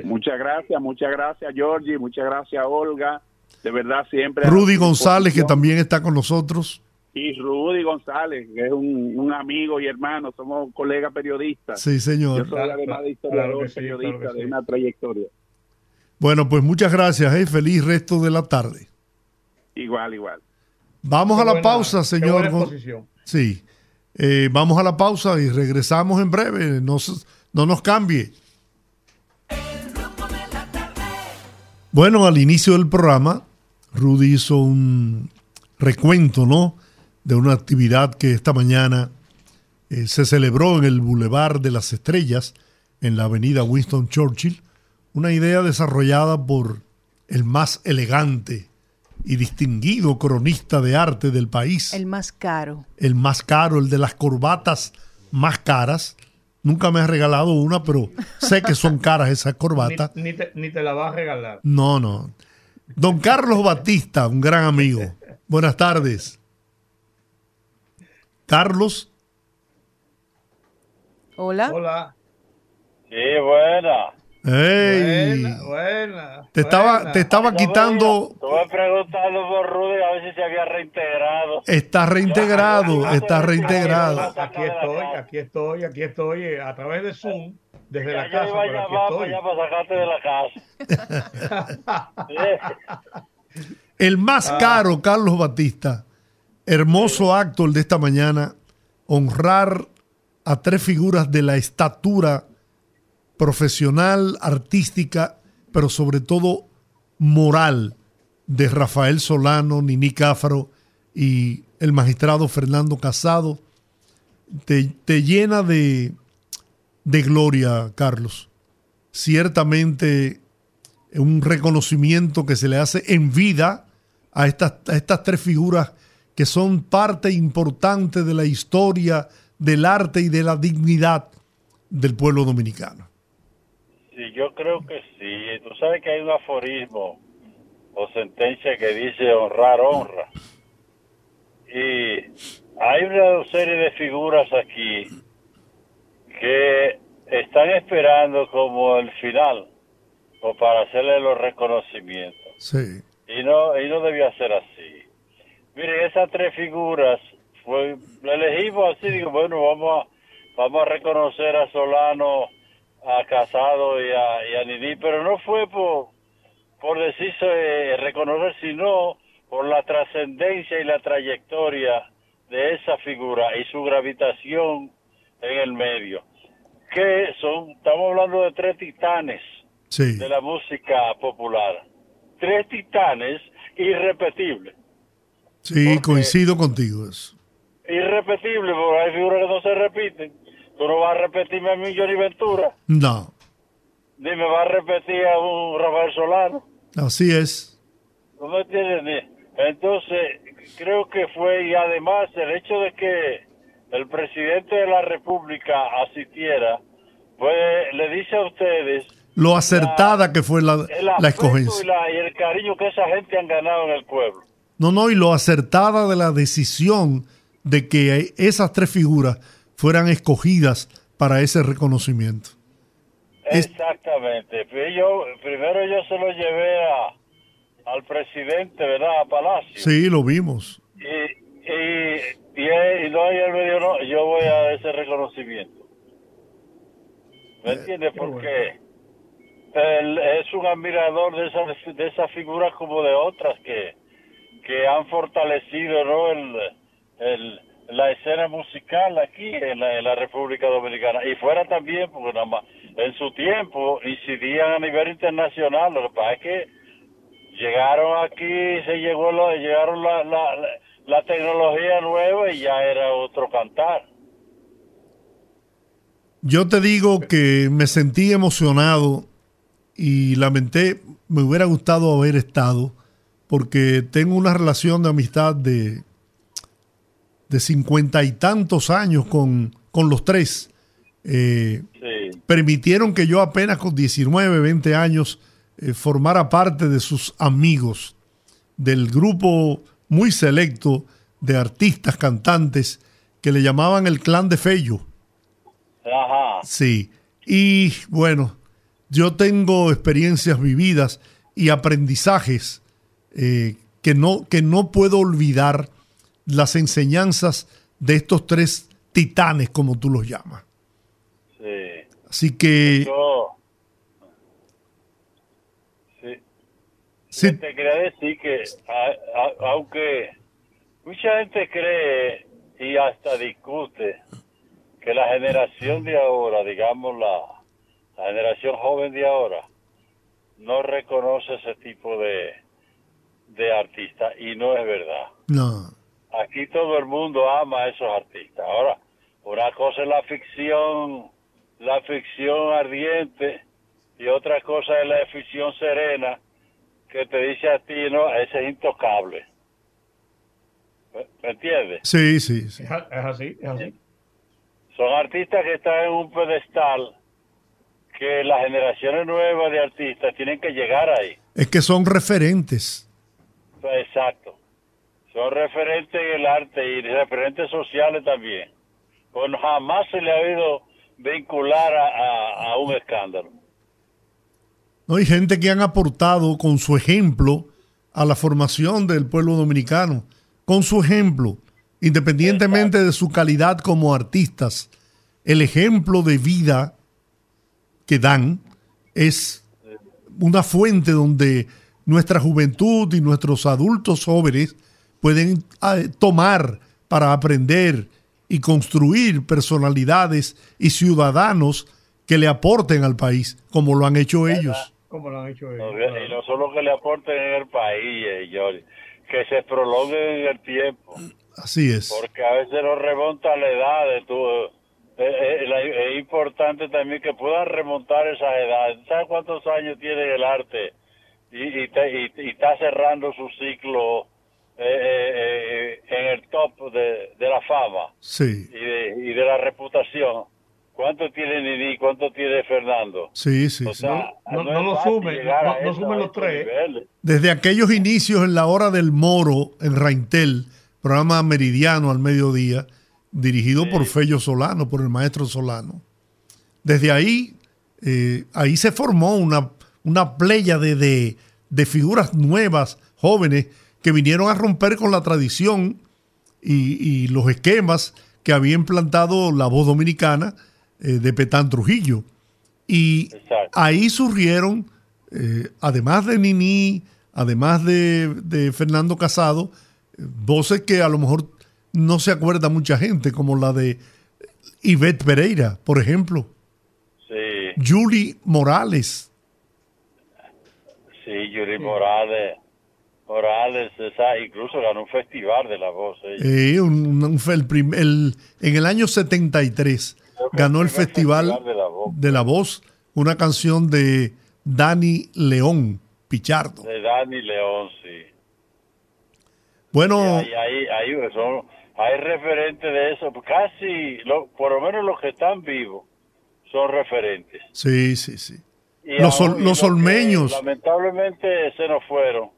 Muchas gracias, muchas gracias, Georgie, muchas gracias, Olga de verdad siempre. Rudy González, que también está con nosotros. Y Rudy González, que es un, amigo y hermano, somos colegas periodistas. Sí, señor. Yo soy además de historiador, periodista de una trayectoria. Bueno, pues muchas gracias, ¿eh? feliz resto de la tarde. Igual, igual. Vamos a la pausa, señor. Sí, eh, vamos a la pausa y regresamos en breve. No, no nos cambie. Bueno, al inicio del programa Rudy hizo un recuento, ¿no? De una actividad que esta mañana eh, se celebró en el Boulevard de las Estrellas, en la avenida Winston Churchill, una idea desarrollada por el más elegante y distinguido cronista de arte del país. El más caro. El más caro, el de las corbatas más caras. Nunca me has regalado una, pero sé que son caras esas corbatas. Ni, te, ni te la vas a regalar. No, no. Don Carlos Batista, un gran amigo. Buenas tardes. Carlos. Hola. Hola. Sí, buena. Hey. Buena, buena. Te estaba, te estaba quitando. Estuve preguntando por Rudy a ver si se había reintegrado. Está reintegrado, está reintegrado. Aquí estoy, aquí estoy, aquí estoy, eh, a través de Zoom desde ya la casa. Yo iba a llamar para allá para sacarte de la casa. el más ah. caro, Carlos Batista. Hermoso acto el de esta mañana. Honrar a tres figuras de la estatura profesional, artística, pero sobre todo moral de Rafael Solano, Nini Cáfaro y el magistrado Fernando Casado, te llena de, de gloria, Carlos. Ciertamente un reconocimiento que se le hace en vida a estas, estas tres figuras que son parte importante de la historia, del arte y de la dignidad del pueblo dominicano. Sí, yo creo que sí. Tú sabes que hay un aforismo o sentencia que dice honrar honra. Y hay una serie de figuras aquí que están esperando como el final o para hacerle los reconocimientos. Sí. Y no, y no debía ser así. Miren, esas tres figuras, fue, la elegimos así, digo, bueno, vamos a, vamos a reconocer a Solano, a Casado y a, y a pero no fue por, por decirse eh, reconocer, sino por la trascendencia y la trayectoria de esa figura y su gravitación en el medio. Que son, estamos hablando de tres titanes Sí. de la música popular. Tres titanes irrepetibles. Sí, coincido contigo eso. Irrepetibles, porque hay figuras que no se repiten. Tú no vas a repetirme a mí, Johnny Ventura, No, ni me vas a repetir a un Rafael Solano. así es. ¿No me entiendes? Ni- Entonces, creo que fue, y además el hecho de que el presidente de la República asistiera, pues le dice a ustedes Lo acertada que fue la, la afecto y, escogencia. la- y el cariño que esa gente han ganado en el pueblo. No, no, y lo acertada de la decisión de que esas tres figuras fueran escogidas para ese reconocimiento. Exactamente. Yo, primero yo se lo llevé a, al presidente, ¿verdad? A Palacio. Sí, lo vimos. Y, y, y, y no, y él me dijo, no, yo voy a ese reconocimiento. ¿Me Eh, entiendes? Porque él es un admirador de esas de esas figuras como de otras que, que han fortalecido ¿no? el, el- la escena musical aquí en la, en la República Dominicana y fuera también porque nada más en su tiempo incidían a nivel internacional lo que pasa es que llegaron aquí se llegó llegaron la, la, la, la tecnología nueva y ya era otro cantar Yo te digo que me sentí emocionado y lamenté, me hubiera gustado haber estado, porque tengo una relación de amistad de de cincuenta y tantos años con, con los tres. Eh, sí permitieron que yo apenas con 19, 20 años eh, formara parte de sus amigos, del grupo muy selecto de artistas, cantantes, que le llamaban el clan de Fello. ajá Sí. Y bueno, yo tengo experiencias vividas y aprendizajes eh, que, no, que no puedo olvidar las enseñanzas de estos tres titanes, como tú los llamas. sí Así que yo sí sí, te quería decir que a- a- aunque mucha gente cree y hasta discute que la generación de ahora, digamos la, la generación joven de ahora, no reconoce ese tipo de, de artistas y no es verdad. no, Aquí todo el mundo ama a esos artistas. Ahora, una cosa es la ficción, la ficción ardiente y otra cosa es la ficción serena que te dice a ti, no, ese es intocable. ¿Me, entiendes? sí, sí, sí. Es, así, es así. Son artistas que están en un pedestal que las generaciones nuevas de artistas tienen que llegar ahí. Es que son referentes. Exacto. Son referentes en el arte y referentes sociales también. Pues jamás se le ha oído vincular a, a- a un escándalo. ¿No? Hay gente que han aportado con su ejemplo a la formación del pueblo dominicano, con su ejemplo, independientemente de su calidad como artistas. El ejemplo de vida que dan es una fuente donde nuestra juventud y nuestros adultos jóvenes pueden ah, tomar para aprender y construir personalidades y ciudadanos que le aporten al país, como lo han hecho ellos. Como lo han hecho ellos. Y no solo que le aporten en el país, eh, que se prolonguen en el tiempo. Así es. Porque a veces no remonta la edad de tu... eh, eh, es importante también que puedan remontar esas edades. ¿Sabes cuántos años tiene el arte? Y, y, te- y- y está cerrando su ciclo eh, eh, eh, en el top de, de la fama Sí, y de, y de la reputación. ¿Cuánto tiene Nini? ¿Cuánto tiene Fernando? sí, sí. O sí. sea, No- lo sumen, no- no eso- sumen los tres. niveles. Desde aquellos inicios en la hora del Moro, en Raintel, programa meridiano al mediodía, dirigido por Fello Solano, por el maestro Solano. Desde ahí, eh, ahí se formó una, una playa de, de, de figuras nuevas, jóvenes que vinieron a romper con la tradición y, y los esquemas que había implantado la voz dominicana eh, de Petán Trujillo. Y Exacto. ahí surgieron, eh, además de Nini, además de, de Fernando Casado, eh, voces que a lo mejor no se acuerda mucha gente, como la de Ivette Pereira, por ejemplo, Sí, Julie Morales. sí, Yuri Morales. Morales, esa, incluso ganó un festival de la voz. ella. Eh, un- el el- en el año 73 Creo que ganó el Festival de la Voz. de la Voz, una canción de Dani León Pichardo. De Dani León, sí. Bueno, Y ahí, ahí, ahí son- hay referentes de eso. Casi, lo- por lo menos los que están vivos son referentes. sí, sí, sí. Y Los aún- ol- y los que olmeños. lamentablemente se nos fueron.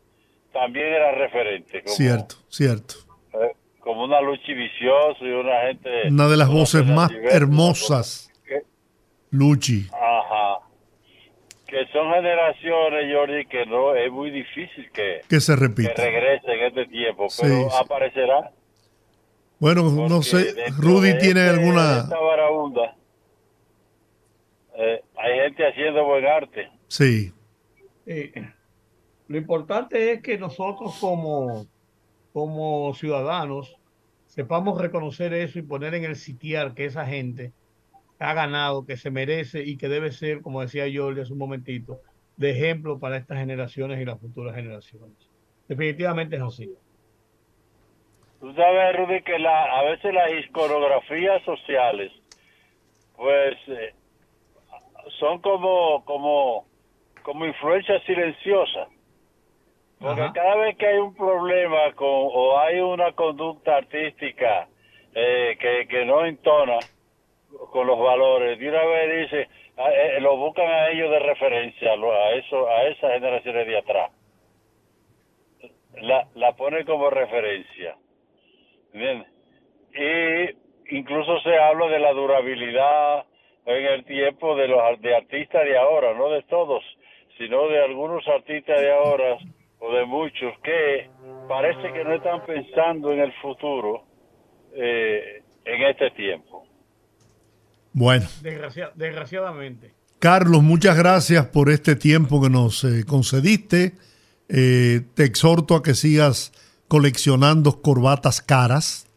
También eran referentes. Como, Cierto, cierto. eh, como una Luchi Vicioso y una gente. Una de las voces más hermosas, que- Luchi. Ajá. Que son generaciones, Jordi, que no es muy difícil que, Que se que repita. regrese en este tiempo, Sí, pero sí. aparecerá. Bueno, no sé, Rudy de tiene este- de alguna... Esta varaunda, eh, hay gente haciendo buen arte. Sí, Eh, lo importante es que nosotros como, como ciudadanos sepamos reconocer eso y poner en el sitiar que esa gente ha ganado, que se merece y que debe ser, como decía Jordi hace un momentito, de ejemplo para estas generaciones y las futuras generaciones. Definitivamente es así. Tú sabes, Rudy, que la, a veces las iconografías sociales, pues, eh, son como, como, como influencia silenciosa. Porque Ajá. cada vez que hay un problema con, o hay una conducta artística eh, que, que no entona con los valores, de una vez dice, a- eh, lo buscan a ellos de referencia, a eso, a esas generaciones de atrás. La, la pone como referencia. ¿Entiendes? Y incluso se habla de la durabilidad en el tiempo de los de artistas de ahora, no de todos, sino de algunos artistas de ahora o de muchos que parece que no están pensando en el futuro eh, en este tiempo. bueno. Desgracia- desgraciadamente. Carlos, muchas gracias por este tiempo que nos eh, concediste. Eh, te exhorto a que sigas coleccionando corbatas caras,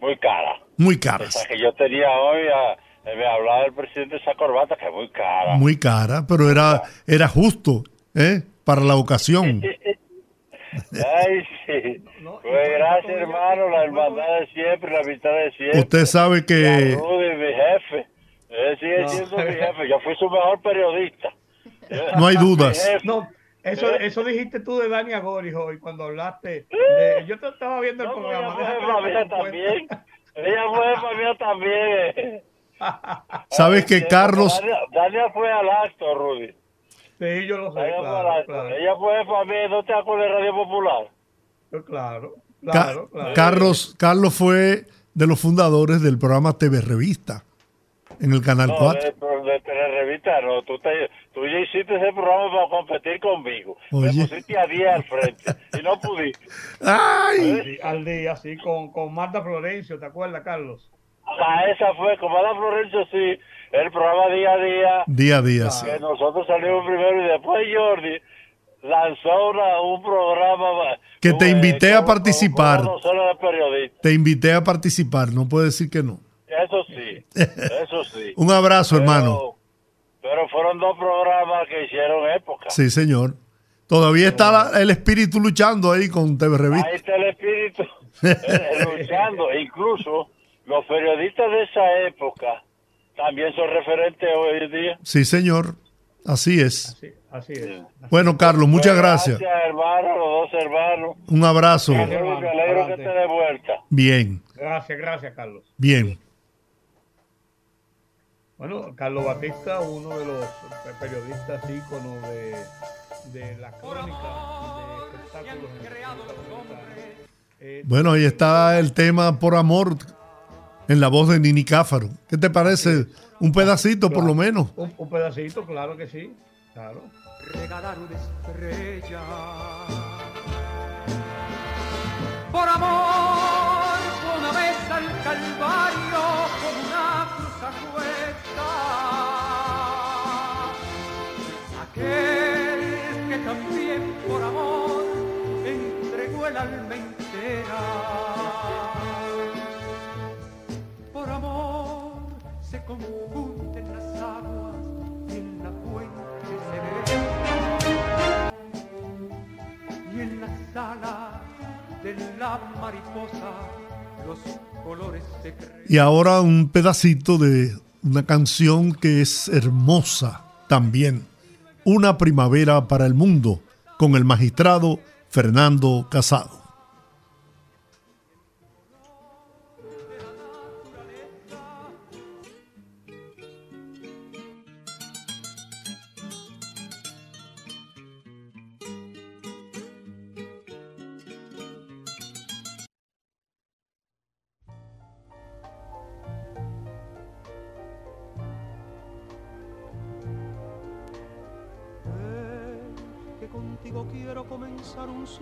Muy cara. muy Esa caras, que yo tenía hoy, a- eh, me hablaba el presidente de esa corbata que es muy cara. muy cara, pero era, era justo ¿eh? Para la ocasión. Ay, sí. No, Pues gracias, hermano, la hermandad de siempre, la amistad de siempre. Usted sabe que Rudy, mi jefe. Él sigue No. siendo mi jefe. Yo fui su mejor periodista. no hay dudas. No, eso, eso dijiste tú de Dani Agoris hoy cuando hablaste. de- yo te estaba viendo el No, ella programa. fue mía dar también. Ella fue mía también. eh. Sabes que Ay, Carlos, Dania, Dania fue al acto, Rudy. Sí, yo lo sé, Ella claro, claro, Ella fue. ¿No te acuerdas de Radio Popular? claro, Ca- claro, claro. Carlos, Carlos fue de los fundadores del programa TV Revista en el Canal No, 4. de, pero de Telerevista no. Tú, te, tú ya hiciste ese programa para competir conmigo. Oye. Me pusiste a 10 al frente y no pudiste. ¡Ay! Sí, al día, así con, con Marta Florencio, ¿te acuerdas, Carlos? Ah, esa fue, como Ada Florencio, sí, el programa día a día, Día a día, sí. que nosotros salimos primero y después Jordi lanzó una- un programa Que te invité a participar. Te invité a participar, no puedo decir que no. Eso sí, eso sí. Un abrazo, hermano. Pero, pero fueron dos programas que hicieron época. Sí, señor. Todavía está la- el espíritu luchando ahí con TV Revista. Ahí está el espíritu eh, luchando. Incluso los periodistas de esa época también son referentes hoy en día. Sí, señor. Así es. Sí, así es. Bueno, Carlos, muchas Pues, gracias. Gracias, hermano, los dos hermanos. Un abrazo. Me alegro, me alegro que esté de vuelta. Bien, Gracias, gracias, Carlos. bien. Bueno, Carlos Batista, uno de los periodistas íconos de, de la crónica de espectáculos. Eh, Bueno, ahí está el tema por amor en la voz de Nini Cáfaro. ¿Qué te parece? Un pedacito, por lo menos. un, un pedacito, claro que sí. Claro. regalar una estrella por amor una vez al Calvario con una cruz acuesta. Aquel que también por amor entregó el alma entera. Se las aguas en la se ve. Y en de la mariposa los colores se creen. Y ahora un pedacito de una canción que es hermosa también. Una primavera para el mundo con el magistrado Fernando Casado.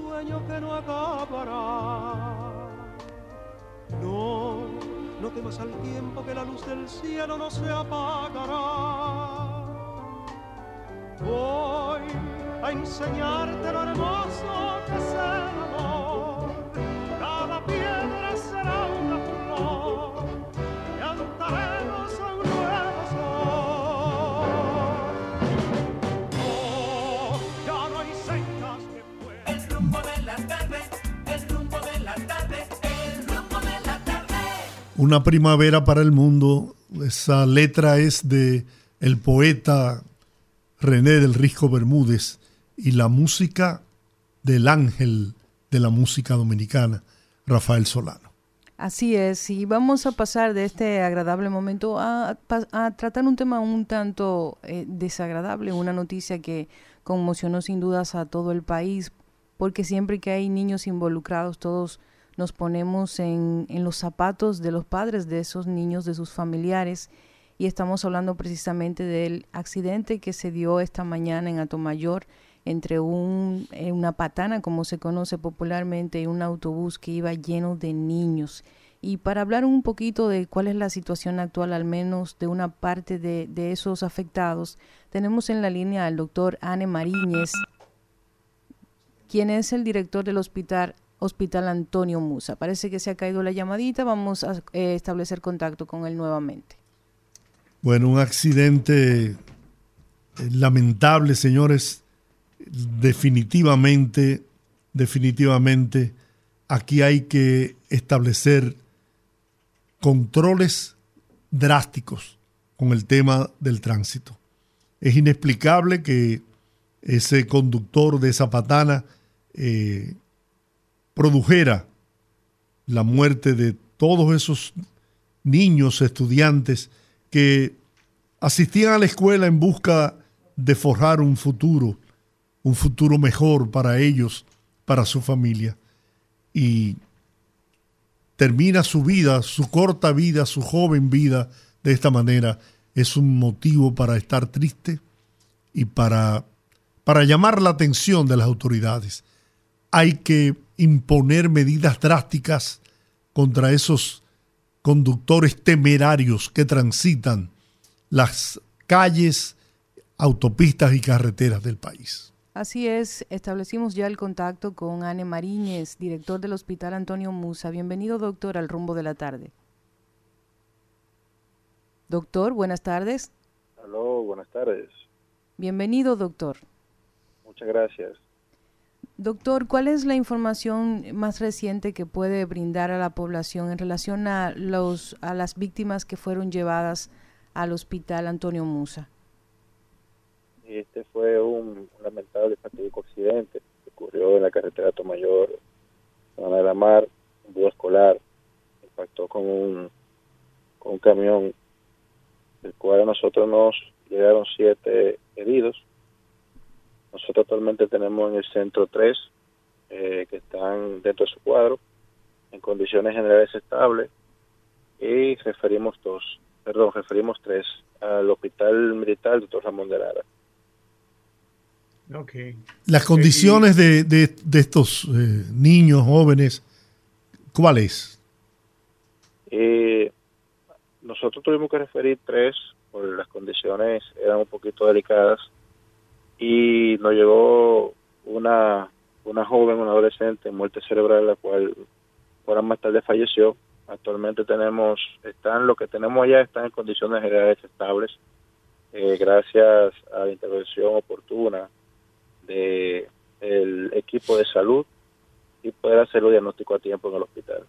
Sueño que no acabará. No, no temas al tiempo que la luz del cielo no se apagará. Voy a enseñarte lo hermoso que es el amor. Una primavera para el mundo. Esa letra es de el poeta René del Risco Bermúdez y la música del ángel de la música dominicana, Rafael Solano. Así es, y vamos a pasar de este agradable momento a, tratar un tema un tanto eh, desagradable, una noticia que conmocionó sin dudas a todo el país, porque siempre que hay niños involucrados, todos nos ponemos en, en los zapatos de los padres de esos niños, de sus familiares, y estamos hablando precisamente del accidente que se dio esta mañana en Atomayor entre un, eh, una patana, como se conoce popularmente, y un autobús que iba lleno de niños. Y para hablar un poquito de cuál es la situación actual, al menos de una parte de, de esos afectados, tenemos en la línea al doctor Anne Mariñez, quien es el director del hospital, hospital Antonio Musa. Parece que se ha caído la llamadita, vamos a eh, establecer contacto con él nuevamente. Bueno, un accidente eh, lamentable, señores. Definitivamente, definitivamente, aquí hay que establecer controles drásticos con el tema del tránsito. Es inexplicable que ese conductor de esa patana eh, produjera la muerte de todos esos niños, estudiantes que asistían a la escuela en busca de forjar un futuro, un futuro mejor para ellos, para su familia. Y termina su vida, su corta vida, su joven vida de esta manera, es un motivo para estar triste y para, para llamar la atención de las autoridades. Hay que imponer medidas drásticas contra esos conductores temerarios que transitan las calles, autopistas y carreteras del país. Así es, establecimos ya el contacto con Anne Mariñez, director del Hospital Antonio Musa. Bienvenido, doctor, al rumbo de la tarde. Doctor, buenas tardes. Aló, buenas tardes. Bienvenido, doctor. Muchas gracias. Doctor, ¿cuál es la información más reciente que puede brindar a la población en relación a, los, a las víctimas que fueron llevadas al Hospital Antonio Musa? Este fue un, lamentable fatídico accidente que ocurrió en la carretera Tomayor, zona de la mar, un bus escolar, impactó con un, con un camión, del cual a nosotros nos llegaron siete heridos. Nosotros actualmente tenemos en el centro tres eh, que están dentro de su cuadro, en condiciones generales estables, y referimos dos, perdón, referimos tres al hospital militar doctor Ramón de Lara. Ok. Las condiciones de, de- de estos eh, niños, jóvenes, ¿Cuál es? Eh, nosotros tuvimos que referir tres, porque las condiciones eran un poquito delicadas, y nos llegó una, una joven, una adolescente, muerte cerebral, la cual horas más tarde falleció. Actualmente tenemos, están, lo que tenemos allá están en condiciones generales estables, eh, gracias a la intervención oportuna de el equipo de salud y poder hacer el diagnóstico a tiempo en el hospital.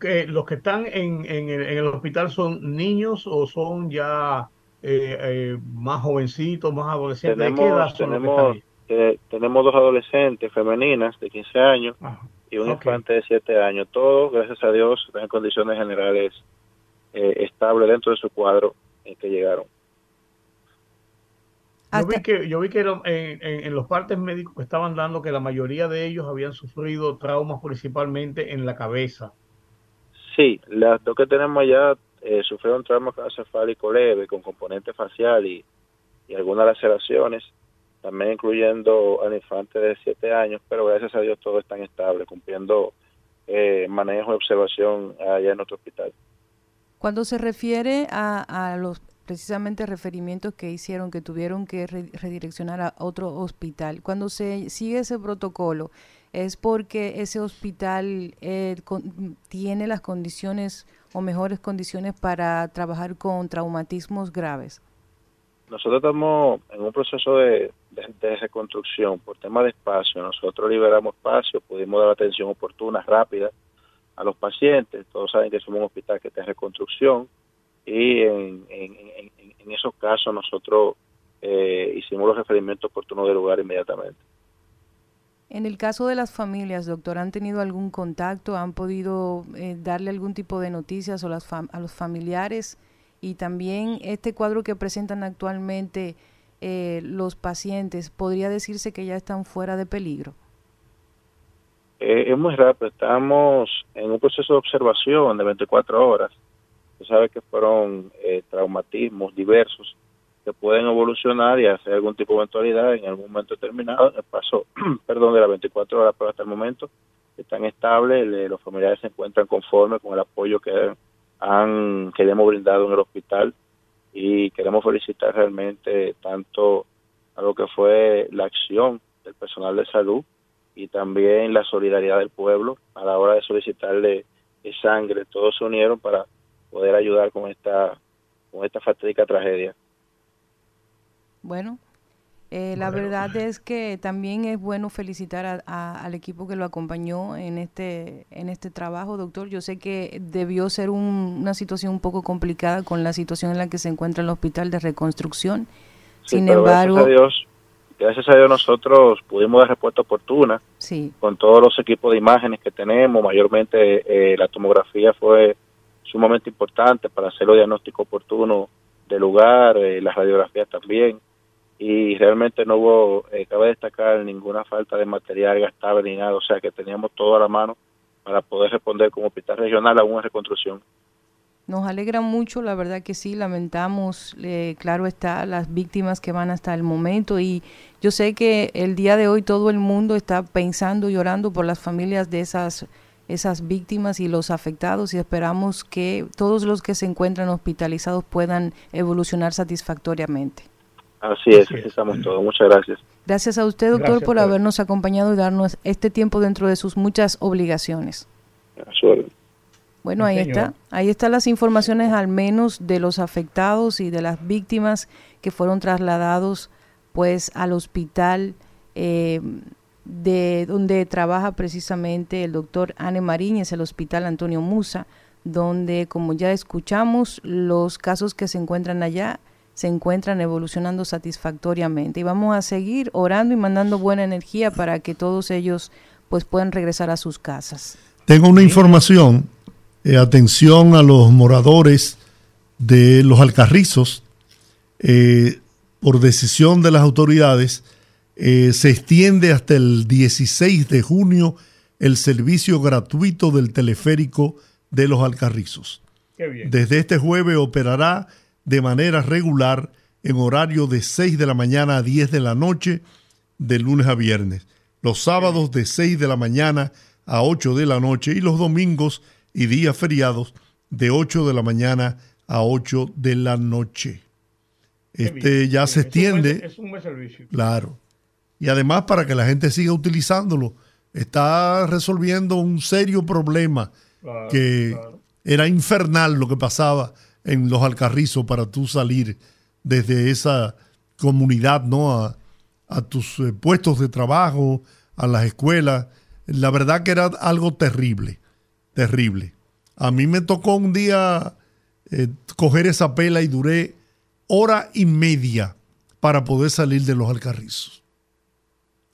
Que los que están en, en el, en el hospital son niños o son ya eh, eh, más jovencitos, más adolescentes. ¿De qué edad Tenemos, son los que están tenemos, ahí? eh, tenemos dos adolescentes femeninas de 15 años Ajá. y un ok. infante de 7 años. Todos, gracias a Dios, están en condiciones generales eh, estables dentro de su cuadro en que llegaron. Yo vi que, yo vi que era- en, en- en los partes médicos que estaban dando que la mayoría de ellos habían sufrido traumas principalmente en la cabeza. Sí, las dos que tenemos allá eh, sufrieron trauma craneoencefálico leve con componente facial y, y algunas laceraciones, también incluyendo al infante de 7 años, pero gracias a Dios todos están estables, cumpliendo eh, manejo y observación allá en nuestro hospital. Cuando se refiere a, a los precisamente referimientos que hicieron, que tuvieron que re- redireccionar a otro hospital, cuando se sigue ese protocolo, es porque ese hospital eh, tiene las condiciones o mejores condiciones para trabajar con traumatismos graves. Nosotros estamos en un proceso de, reconstrucción por tema de espacio. Nosotros liberamos espacio, pudimos dar atención oportuna, rápida a los pacientes. Todos saben que somos un hospital que está en reconstrucción y en- en esos casos nosotros eh, hicimos los referimientos oportunos del lugar inmediatamente. En el caso de las familias, doctor, ¿han tenido algún contacto? ¿Han podido eh, darle algún tipo de noticias a, los familiares? Y también este cuadro que presentan actualmente eh, los pacientes, ¿podría decirse que ya están fuera de peligro? Eh, es muy rápido, estamos en un proceso de observación de 24 horas. Tú sabes que fueron traumatismos diversos que pueden evolucionar y hacer algún tipo de eventualidad en algún momento determinado. El paso, perdón, de las 24 horas, pero hasta el momento están estables, le- los familiares se encuentran conformes con el apoyo que han que le hemos brindado en el hospital y queremos felicitar realmente tanto a lo que fue la acción del personal de salud y también la solidaridad del pueblo a la hora de solicitarle sangre. Todos se unieron para poder ayudar con esta con esta fatídica tragedia. Bueno, eh, la verdad es que también es bueno felicitar a- a- al equipo que lo acompañó en este en este trabajo, doctor. Yo sé que debió ser un- una situación un poco complicada con la situación en la que se encuentra el hospital de reconstrucción. Sí, Sin embargo, gracias a Dios, gracias a Dios nosotros pudimos dar respuesta oportuna sí, con todos los equipos de imágenes que tenemos. Mayormente eh, la tomografía fue sumamente importante para hacer los diagnósticos oportunos del lugar, eh, las radiografías también. Y realmente no hubo, eh, cabe destacar, ninguna falta de material gastable ni nada. O sea que teníamos todo a la mano para poder responder como hospital regional a una reconstrucción. nos alegra mucho, la verdad que sí, lamentamos, eh, claro está, las víctimas que van hasta el momento y yo sé que el día de hoy todo el mundo está pensando y orando por las familias de esas esas víctimas y los afectados y esperamos que todos los que se encuentran hospitalizados puedan evolucionar satisfactoriamente. Así es, así estamos todos. Muchas gracias. Gracias a usted, doctor, Gracias por habernos acompañado y darnos este tiempo dentro de sus muchas obligaciones. Bueno, ahí señor. está. Ahí están las informaciones al menos de los afectados y de las víctimas que fueron trasladados pues al hospital eh, de donde trabaja precisamente el doctor Anne Mariñez, el hospital Antonio Musa, donde como ya escuchamos, los casos que se encuentran allá se encuentran evolucionando satisfactoriamente y vamos a seguir orando y mandando buena energía para que todos ellos pues puedan regresar a sus casas. Tengo una información. eh, atención a los moradores de los Alcarrizos. eh, por decisión de las autoridades, eh, se extiende hasta el 16 de junio el servicio gratuito del teleférico de los Alcarrizos. Qué bien. Desde este jueves operará de manera regular en horario de 6 de la mañana a 10 de la noche, de lunes a viernes. los sábados de 6 de la mañana a 8 de la noche y los domingos y días feriados de 8 de la mañana a 8 de la noche. Este ya se extiende. Es un buen servicio. Claro. Y además para que la gente siga utilizándolo, está resolviendo un serio problema Claro, que claro. era infernal lo que pasaba en los Alcarrizos para tú salir desde esa comunidad, ¿no? A, a tus eh, puestos de trabajo, a las escuelas. La verdad que era algo terrible, terrible. A mí me tocó un día eh, coger esa pela y duré hora y media para poder salir de los Alcarrizos.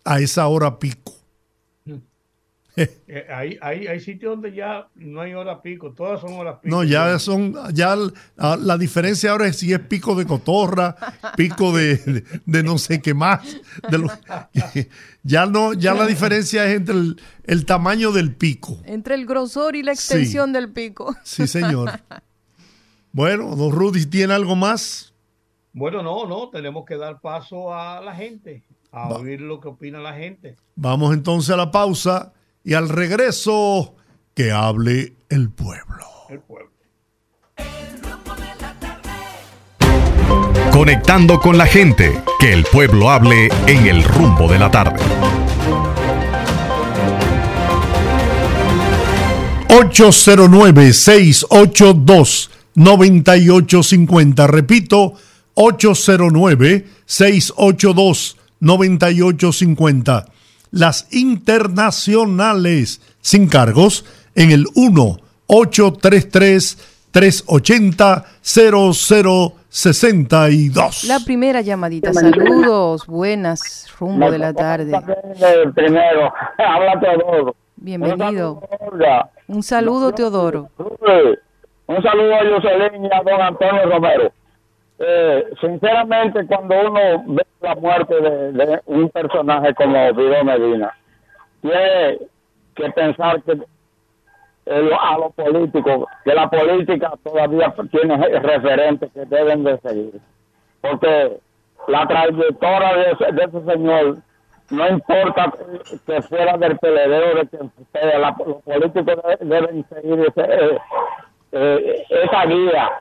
A esa hora pico. Eh, hay, hay, hay sitios donde ya no hay hora pico, todas son horas pico. No, ya son, ya la, la diferencia ahora es si es pico de cotorra, pico de, de, de no sé qué más. de lo- ya no, ya la diferencia es entre el, el tamaño del pico. Entre el grosor y la extensión del pico. Sí, señor. Bueno, don Rudy, ¿tiene algo más? Bueno, no, no, tenemos que dar paso a la gente, a Va. oír lo que opina la gente. Vamos entonces a la pausa y al regreso que hable el pueblo. El pueblo. Conectando con la gente, que el pueblo hable en el rumbo de la tarde. 809-682-9850. Repito, 809-682-9850. Las internacionales sin cargos en el 1-833-380-0062. La primera llamadita. Saludos, buenas, rumbo de la tarde. El primero, habla Teodoro. Bienvenido. Un saludo, Teodoro. Un saludo a Jocelyn y a don Antonio Romero. Eh, sinceramente, cuando uno ve la muerte de, un personaje como Vido Medina, tiene que pensar que eh, a los políticos, que la política todavía tiene referentes que deben de seguir. Porque la trayectoria de ese, de ese señor, no importa que fuera del PLD de quien sea, los políticos de- deben seguir ese, eh, eh, esa guía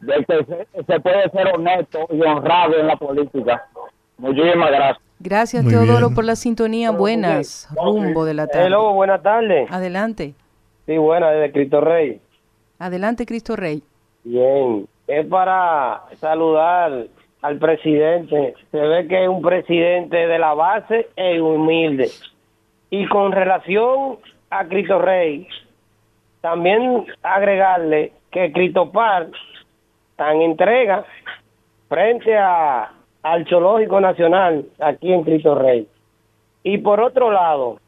de que se, se puede ser honesto y honrado en la política. Muchísimas gracias. Gracias, Muy Teodoro, bien. por la sintonía. Buenas, rumbo de la tarde. Hello, buenas tardes. Adelante. Sí, buenas, desde Cristo Rey. Adelante, Cristo Rey. Bien. Es para saludar al presidente. Se ve que es un presidente de la base e humilde. Y con relación a Cristo Rey, también agregarle que Cristo Par tan entrega frente a, al Zoológico Nacional aquí en Cristo Rey. Y por otro lado,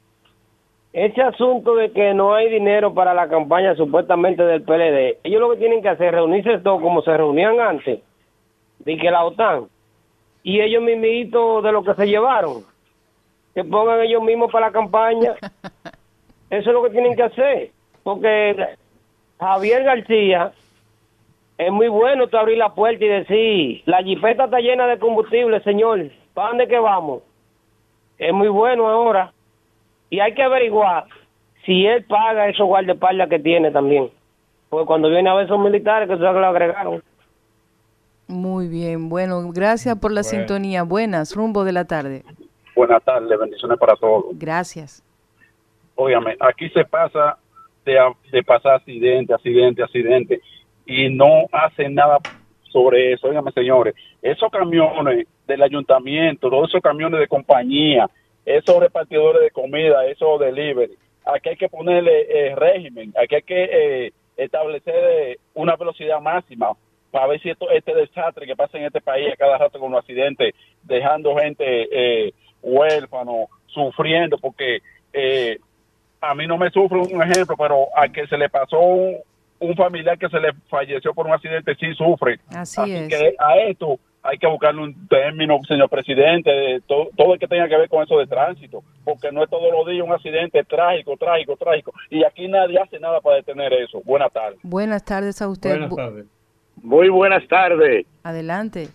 ese asunto de que no hay dinero para la campaña supuestamente del PLD, ellos lo que tienen que hacer es reunirse todos como se reunían antes, de que la OTAN, y ellos mismitos de lo que se llevaron, que pongan ellos mismos para la campaña. Eso es lo que tienen que hacer, porque Javier García es muy bueno tú abrir la puerta y decir, la jipeta está llena de combustible, señor, ¿para dónde que vamos? Es muy bueno ahora. Y hay que averiguar si él paga esos guardaespaldas que tiene también. Porque cuando viene a ver esos militares, que que lo agregaron. Muy bien. Bueno, gracias por la Bueno. sintonía. Buenas, rumbo de la tarde. Buenas tardes, bendiciones para todos. Gracias. Óigame, aquí se pasa de, de pasar accidente, accidente, accidente y no hacen nada sobre eso. Óigame, señores, esos camiones del ayuntamiento, todos esos camiones de compañía, esos repartidores de comida, esos delivery, aquí hay que ponerle eh, régimen, aquí hay que eh, establecer eh, una velocidad máxima para ver si esto, este desastre que pasa en este país a cada rato con los accidentes, dejando gente eh, huérfano, sufriendo, porque eh, a mí no me sufre un ejemplo, pero a que se le pasó un, un familiar que se le falleció por un accidente, sí sufre. Así, Así es. que a esto hay que buscarle un término, señor presidente, de to- todo el que tenga que ver con eso de tránsito, porque no es todos los días un accidente trágico, trágico, trágico, y aquí nadie hace nada para detener eso. Buenas tardes. Buenas tardes a usted. Bu- Muy buenas tardes. Adelante.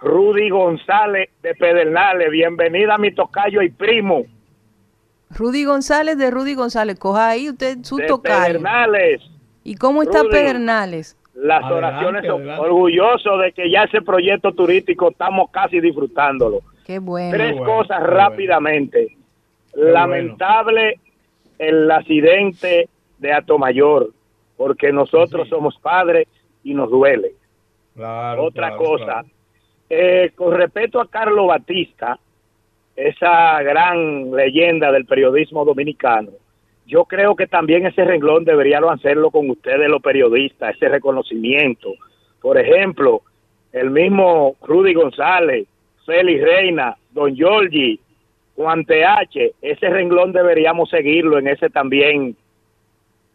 Rudy González de Pedernales. Bienvenida a mi tocayo y primo. Rudy González de Rudy González. Coja ahí usted su de tocayo. Pedernales. ¿Y cómo está Rudy. Pedernales? Las Adelante, oraciones, adelante. orgulloso de que ya ese proyecto turístico estamos casi disfrutándolo. Qué bueno. Tres bueno, cosas rápidamente. bueno. Lamentable el accidente de Atomayor, porque nosotros Sí. somos padres y nos duele. Claro, Otra claro, cosa, claro. eh, con respecto a Carlos Batista, esa gran leyenda del periodismo dominicano, yo creo que también ese renglón deberían hacerlo con ustedes los periodistas, ese reconocimiento. Por ejemplo, el mismo Rudy González, Félix Reina, Don Giorgi, Juan TH, ese renglón deberíamos seguirlo en ese también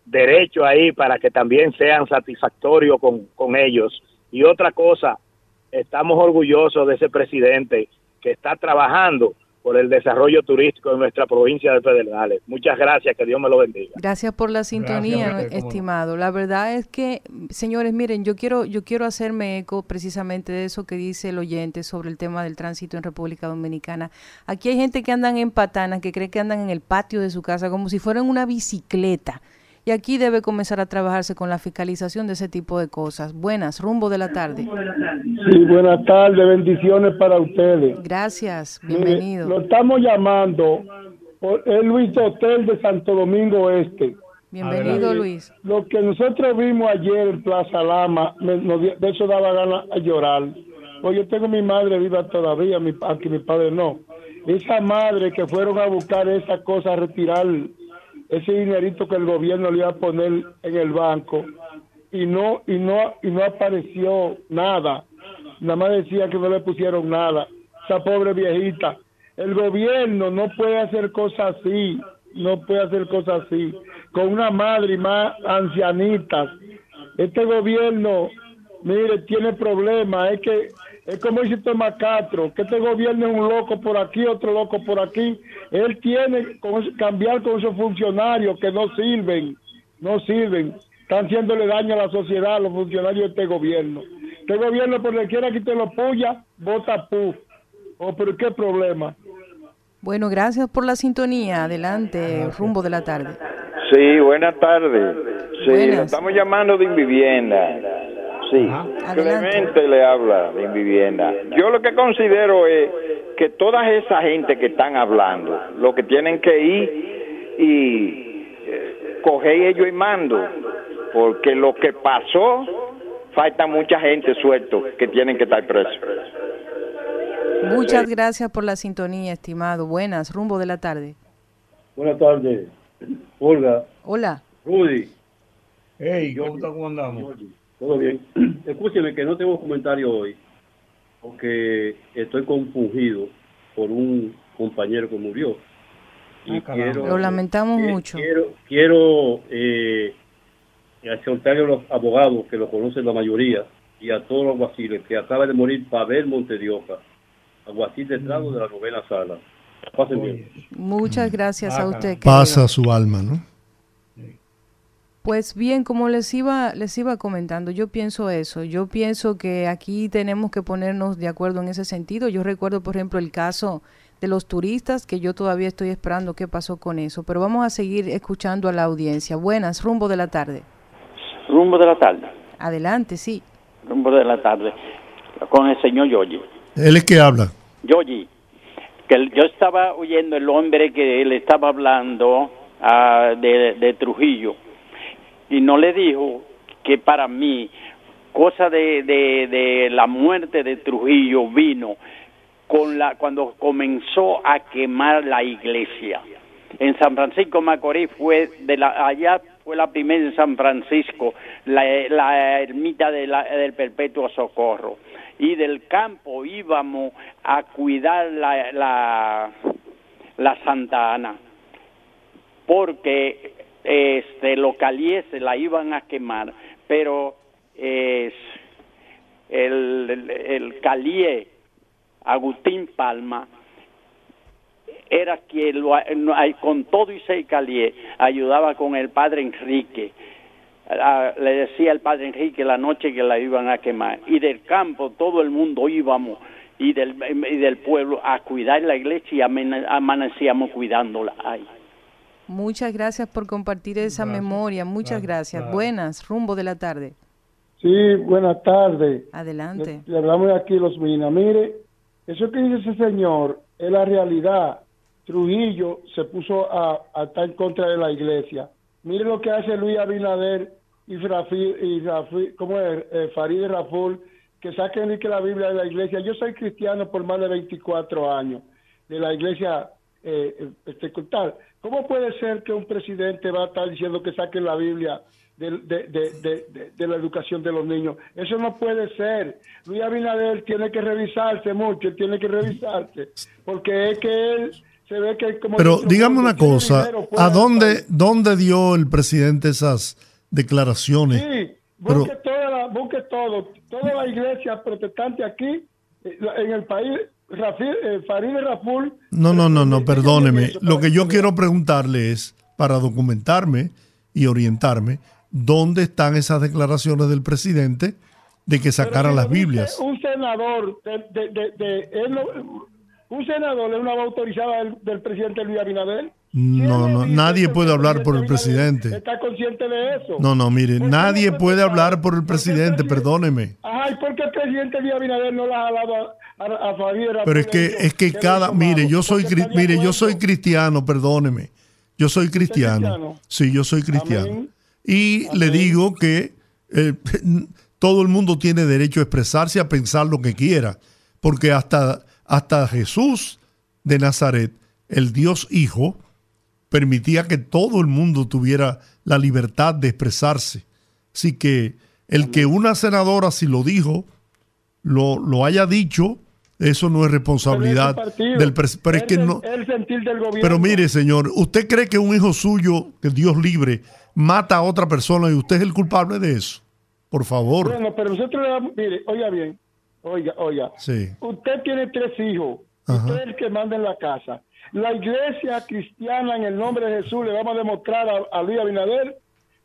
derecho ahí para que también sean satisfactorios con, con ellos. Y otra cosa, estamos orgullosos de ese presidente que está trabajando por el desarrollo turístico de nuestra provincia de Pedernales. Muchas gracias, que Dios me lo bendiga. Gracias por la sintonía, Gracias estimado. La verdad es que, señores, miren, yo quiero, yo quiero hacerme eco precisamente de eso que dice el oyente sobre el tema del tránsito en República Dominicana. Aquí hay gente que andan en patanas, que cree que andan en el patio de su casa como si fueran una bicicleta. Y aquí debe comenzar a trabajarse con la fiscalización de ese tipo de cosas. Buenas, rumbo de la tarde. Sí, buenas tardes, bendiciones para ustedes. Gracias, Mire, bienvenido. lo estamos llamando por el Luis Hotel de Santo Domingo Este. Bienvenido. Luis. Lo que nosotros vimos ayer en Plaza Lama, me- nos de eso daba ganas a llorar. Pues yo tengo mi madre viva todavía, mi, aunque mi padre no. Esa madre que fueron a buscar esa cosa, a retirar ese dinerito que el gobierno le iba a poner en el banco y no y no y no apareció nada. Nada más decía que no le pusieron nada. Esa pobre viejita. El gobierno no puede hacer cosas así, no puede hacer cosas así con una madre y más ancianitas. Este gobierno, mire, tiene problemas. Es que es como dice Tomás Castro, que este gobierno es un loco por aquí, otro loco por aquí. Él tiene que cambiar con esos funcionarios que no sirven, no sirven. Están haciéndole daño a la sociedad, a los funcionarios de este gobierno. Este gobierno, por donde quiera que te lo puya, vota pu. Oh, pero qué problema. Bueno, gracias por la sintonía. Adelante, rumbo de la tarde. Sí, buenas tardes. Sí, Buenas. estamos llamando de Invivienda. Sí. Clemente le habla de Invivienda. Yo lo que considero es que toda esa gente que están hablando, lo que tienen que ir y eh, coger ellos y mando, porque lo que pasó, falta mucha gente suelto que tienen que estar presos. Muchas gracias por la sintonía, estimado. Buenas, rumbo de la tarde. Buenas tardes, Olga, Hola. Rudy. Hey, ¿cómo, está- cómo andamos? Todo bien. Escúcheme que no tengo comentario hoy, porque estoy confundido por un compañero que murió. Y Ah, quiero, Lo lamentamos mucho. Quiero, quiero eh, exhortarle a los abogados que lo conocen la mayoría y a todos los alguaciles que acaba de morir Pavel Montedioca, alguacil de Estrado de la novena sala. Pasen bien. Muchas gracias a usted. querido. Pasa su alma, ¿no? Pues bien, como les iba, les iba comentando, yo pienso eso. Yo pienso que aquí tenemos que ponernos de acuerdo en ese sentido. Yo recuerdo, por ejemplo, el caso de los turistas, que yo todavía estoy esperando qué pasó con eso. Pero vamos a seguir escuchando a la audiencia. Buenas, rumbo de la tarde. Rumbo de la tarde, Adelante, sí. rumbo de la tarde, con el señor Yogi. Él es que habla. Yogi, que el- yo estaba oyendo el hombre que le estaba hablando ah, de, de Trujillo y no le dijo que para mí cosa de, de, la muerte de Trujillo vino con la cuando comenzó a quemar la iglesia. En San Francisco Macorís fue de la allá fue la primera en San Francisco la, ermita del Perpetuo Socorro. Y del campo íbamos a cuidar la, la Santa Ana porque este se la iban a quemar pero es el, el, el Agustín Palma era quien lo, con todo y seis calié ayudaba con el padre Enrique. Ah, le decía el padre Enrique la noche que la iban a quemar y del campo todo el mundo íbamos y del, y del pueblo a cuidar la iglesia y amanecíamos cuidándola ahí Muchas gracias por compartir esa memoria. Muchas gracias. Buenas, rumbo de la tarde. Sí, buenas tardes. Adelante. Le, le hablamos aquí los Minas. Mire, eso que dice ese señor es la realidad. Trujillo se puso a, a estar en contra de la iglesia. Mire lo que hace Luis Abinader y, Rafi, y Rafi, ¿cómo es? Eh, Farid Raful, que saquen y que la Biblia de la iglesia. Yo soy cristiano por más de 24 años, de la iglesia eh, eh, pentecostal. ¿Cómo puede ser que un presidente va a estar diciendo que saquen la Biblia de, de, de, de- de- de la educación de los niños? Eso no puede ser. Luis Abinader tiene que revisarse mucho, tiene que revisarse, porque es que él se ve que como... Pero cuando una cosa, ¿a dónde, dónde dio el presidente esas declaraciones? Sí, Pero- busque, toda la- busque todo, toda la iglesia protestante aquí, eh, en el país, Eh, Raful, No, no, no, no, perdóneme. Lo que yo quiero preguntarle es, para documentarme y orientarme, ¿dónde están esas declaraciones del presidente de que sacaran las Biblias? un senador, de, de, de, de- él no- un senador es una voz autorizada del, del presidente Luis Abinader. No, no, nadie puede hablar por el presidente. ¿Está consciente de eso? No, no, mire, nadie puede hablar por el presidente, perdóneme. Ajá, ¿y por qué el presidente Luis Abinader no le ha jalado a, a? Pero es que, es que cada, mire, yo soy, mire, yo soy cristiano, perdóneme. Yo soy cristiano. cristiano? Sí, yo soy cristiano. Amén. Y le digo que eh, todo el mundo tiene derecho a expresarse, a pensar lo que quiera, porque hasta, hasta Jesús de Nazaret, el Dios Hijo, permitía que todo el mundo tuviera la libertad de expresarse. Así que el que una senadora, si lo dijo, lo, lo haya dicho, eso no es responsabilidad partido. del. Pero es que no. el sentir del gobierno. Pero mire, señor, ¿usted cree que un hijo suyo, que Dios libre, mata a otra persona y usted es el culpable de eso? Por favor. Bueno, pero nosotros le damos, mire, oiga bien, oiga, oiga. Sí. Usted tiene tres hijos, Ajá. usted es el que manda en la casa. La iglesia cristiana, en el nombre de Jesús, le vamos a demostrar a, a Luis Abinader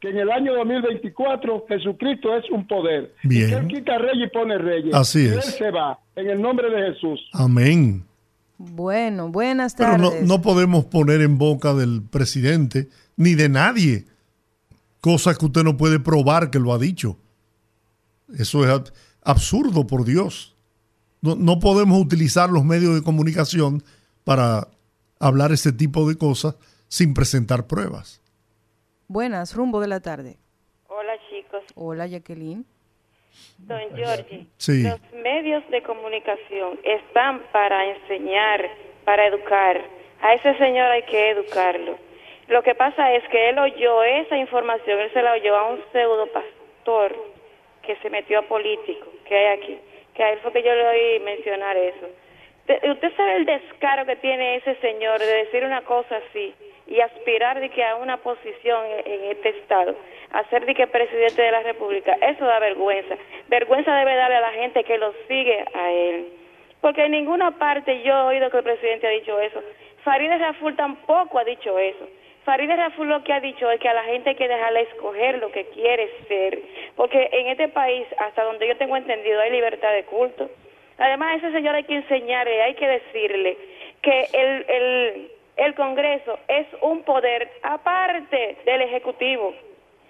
que en el año 2024 Jesucristo es un poder. Bien. Y que él quita reyes y pone reyes. Así Y es. Él se va, en el nombre de Jesús. Amén. Bueno, buenas Pero tardes. no, no podemos poner en boca del presidente ni de nadie cosas que usted no puede probar que lo ha dicho. Eso es ab- absurdo, por Dios. No, no podemos utilizar los medios de comunicación para hablar ese tipo de cosas sin presentar pruebas. Buenas, rumbo de la tarde. Hola chicos, Hola, Jacqueline. don. Sí. Los medios de comunicación están para enseñar, para educar. A ese señor hay que educarlo. Lo que pasa es que él oyó esa información, él se la oyó a un pseudo pastor que se metió a político que hay aquí, que a él fue que yo le oí mencionar eso. Te- Usted sabe el descaro que tiene ese señor de decir una cosa así y aspirar de que a una posición en, este estado, a ser de que presidente de la República, eso da vergüenza. Vergüenza debe darle a la gente que lo sigue a él. Porque en ninguna parte yo he oído que el presidente ha dicho eso. Farideh Raful tampoco ha dicho eso. Farideh Raful lo que ha dicho es que a la gente hay que dejarle escoger lo que quiere ser. Porque en este país, hasta donde yo tengo entendido, hay libertad de culto. Además, a ese señor hay que enseñarle, hay que decirle que el, el, el Congreso es un poder aparte del Ejecutivo.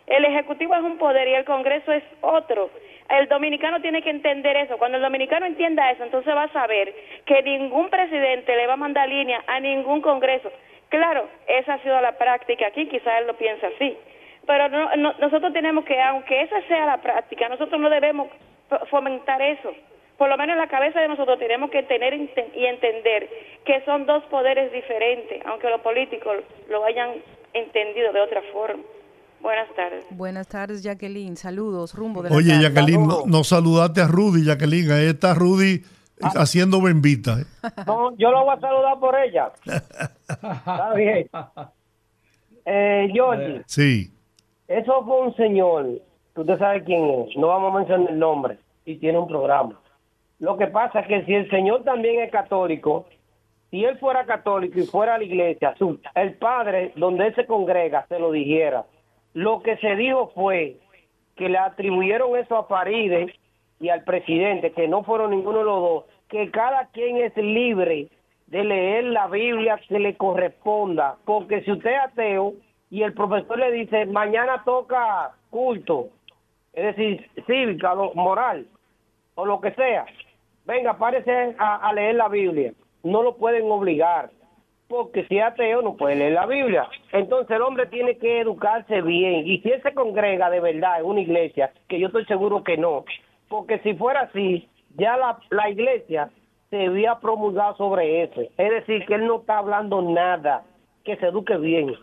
El Ejecutivo es un poder y el Congreso es otro. El dominicano tiene que entender eso. Cuando el dominicano entienda eso, entonces va a saber que ningún presidente le va a mandar línea a ningún Congreso. Claro, esa ha sido la práctica aquí, quizás él lo piensa así. Pero no- no- nosotros tenemos que, aunque esa sea la práctica, nosotros no debemos fo- fomentar eso. Por lo menos en la cabeza de nosotros tenemos que tener y entender que son dos poderes diferentes, aunque los políticos lo hayan entendido de otra forma. Buenas tardes. Buenas tardes, Jacqueline. Saludos, rumbo de la Oye, tarde. Jacqueline, no, no saludaste a Rudy, Jacqueline. Ahí está Rudy eh, haciendo bembita. ¿eh? No, yo lo voy a saludar por ella. Está bien. Eh, Georgie, Sí. eso fue un señor, que usted sabe quién es, no vamos a mencionar el nombre, y tiene un programa. Lo que pasa es que si el señor también es católico, si él fuera católico y fuera a la iglesia, su- el padre donde él se congrega se lo dijera. Lo que se dijo fue que le atribuyeron eso a Faride y al presidente, que no fueron ninguno de los dos, que cada quien es libre de leer la Biblia que le corresponda, porque si usted es ateo y el profesor le dice mañana toca culto, es decir, cívica, moral, o lo que sea, venga, párese a, a leer la Biblia. No lo pueden obligar, porque si es ateo no puede leer la Biblia. Entonces el hombre tiene que educarse bien, y si él se congrega de verdad en una iglesia, que yo estoy seguro que no, porque si fuera así, ya la, la iglesia se había promulgado sobre eso. Es decir, que él no está hablando nada, que se eduque bien.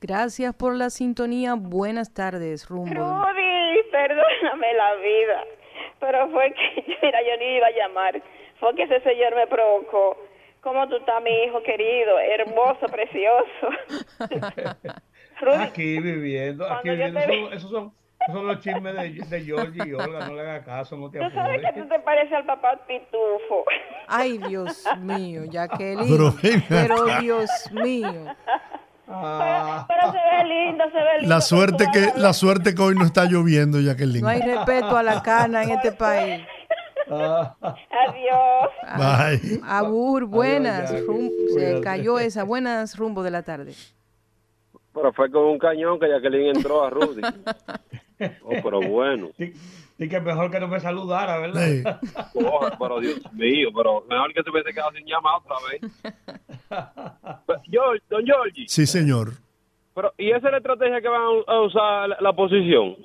Gracias por la sintonía. Buenas tardes, Rumbo. Rudy, perdóname la vida. Pero fue que, mira, yo ni iba a llamar. Fue que ese señor me provocó. ¿Cómo tú estás, mi hijo querido? Hermoso, precioso. Rudy, Aquí viviendo, aquí viviendo. Esos, esos son, esos son los chismes de, de Georgie y Olga, no le hagas caso, no te tú sabes que apures. tú te pareces al papá Pitufo. Ay, Dios mío, Jacqueline. Pero ven Pero acá. Dios mío. Ah. Pero se ve lindo, se ve lindo. La suerte que la suerte que hoy no está lloviendo, Jacqueline. No hay respeto a la cana en este país. Adiós. Bye. Abur, buenas. Rum- se cayó esa. Buenas, rumbo de la tarde. Pero fue con un cañón que Jacqueline entró a Rudy. Oh, pero bueno. Y que mejor que no me saludara, ¿verdad? Oh, pero Dios mío, pero mejor que se hubiese quedado sin llamar otra vez. George, don Georgie, Sí, señor. pero ¿y esa es la estrategia que van a usar la, la oposición?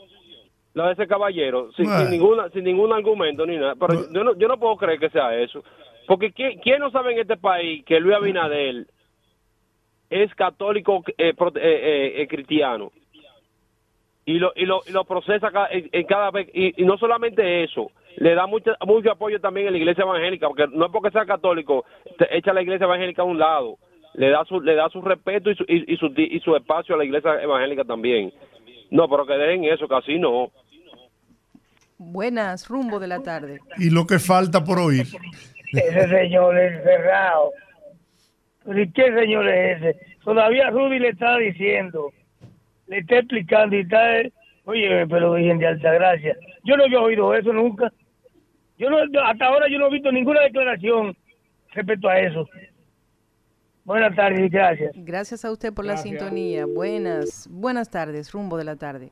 La de ese caballero, sin, Bueno. sin ninguna, sin ningún argumento ni nada. Pero yo, no, yo no puedo creer que sea eso. Porque ¿quién, quién no sabe en este país que Luis Abinader es católico eh, pro- eh, eh, eh, cristiano? Y lo, y lo, y lo procesa cada, en, en cada vez. Y, y no solamente eso, le da mucho, mucho apoyo también a la iglesia evangélica, porque no es porque sea católico, te echa la iglesia evangélica a un lado. Le da su, le da su respeto y su, y, y su, y su espacio a la iglesia evangélica también. No, pero que dejen eso, así no. Buenas, rumbo de la tarde. Y lo que falta por oír. Ese señor es cerrado. ¿Pero ¿Y qué señor es ese? Todavía Rudy le está diciendo, le está explicando y está, oye, pero Virgen de Altagracia, yo no había oído eso nunca. Yo no, hasta ahora yo no he visto ninguna declaración respecto a eso. Buenas tardes y gracias. Gracias a usted por la sintonía. Buenas, buenas tardes, rumbo de la tarde.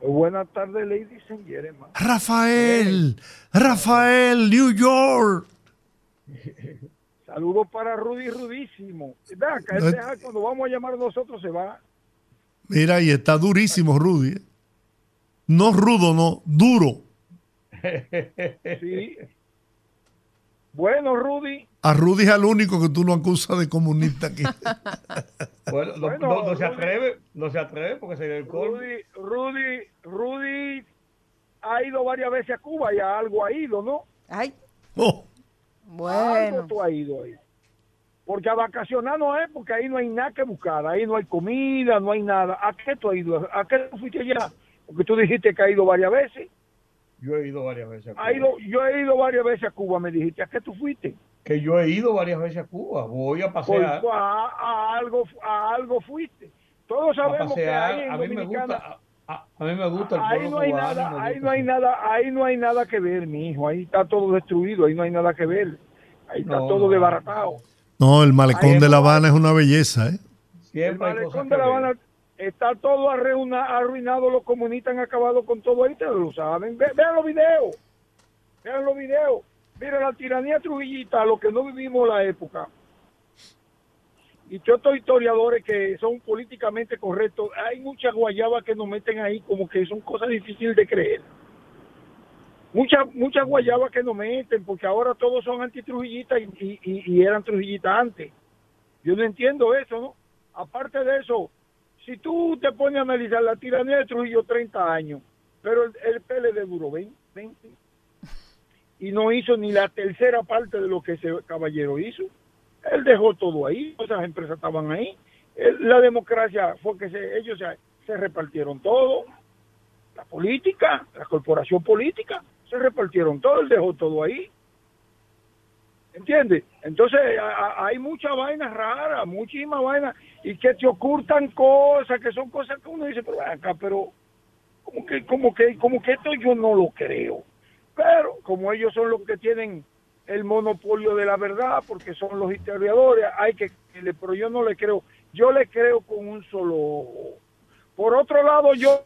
Buenas tardes, ladies and gentlemen. Rafael, Rafael, New York. Saludos para Rudy Rudísimo. Ven acá, No- cuando vamos a llamar nosotros se va. Mira, y está durísimo Rudy. ¿eh? No rudo, no, duro. Sí. Bueno, Rudy, A Rudy es el único que tú no acusas de comunista aquí. Bueno, no, Bueno, no- no se atreve, no se atreve porque sería el colmo. Rudy, Rudy, Rudy ha ido varias veces a Cuba y a algo ha ido, ¿no? Ay. Oh. Algo tú has ido ahí. Porque a vacacionar no es, porque ahí no hay nada que buscar, ahí no hay comida, no hay nada. ¿A qué tú has ido? ¿A qué tú fuiste allá? Porque tú dijiste que has ido varias veces. Yo he ido varias veces a Cuba. Ha ido, yo he ido varias veces a Cuba, me dijiste. ¿A qué tú fuiste? Que yo he ido varias veces a Cuba. Voy a pasear. pues, a, a algo, a algo fuiste. Todos a sabemos que ahí en A mí me gusta. A, mí me gusta el ahí no hay cubano. nada, ahí no hay nada, ahí no hay nada que ver, mi hijo. Ahí está todo destruido, ahí no hay nada que ver. Ahí está No, todo desbaratado. No, el malecón Ahí de La Habana es una belleza, ¿eh? El Siempre malecón de La. Habana está todo arruina- arruinado, los comunistas han acabado con todo ahí, ustedes lo saben. Ve- vean los videos, vean los videos. Mira, la tiranía trujillita, lo que no vivimos la época. Y todos estos historiadores que son políticamente correctos, hay muchas guayabas que nos meten ahí como que son cosas difíciles de creer. Muchas muchas guayabas que nos meten, porque ahora todos son antitrujillistas y, y, y- eran trujillistas antes. Yo no entiendo eso, ¿no? Aparte de eso, si tú te pones a analizar la tiranía de Trujillo 30 años, pero el, el PLD duró 20, 20, y no hizo ni la tercera parte de lo que ese caballero hizo. Él dejó todo ahí, esas empresas estaban ahí. La democracia fue que se- ellos se repartieron todo. La política, la corporación política, se repartieron todo, él dejó todo ahí. ¿Entiendes? Entonces hay mucha vaina rara, muchísima vaina, y que te ocultan cosas, que son cosas que uno dice, pero acá, pero como que, como que, como que esto yo no lo creo. Pero como ellos son los que tienen el monopolio de la verdad, porque son los historiadores, hay que, pero yo no le creo, yo le creo con un solo ojo. Por otro lado, yo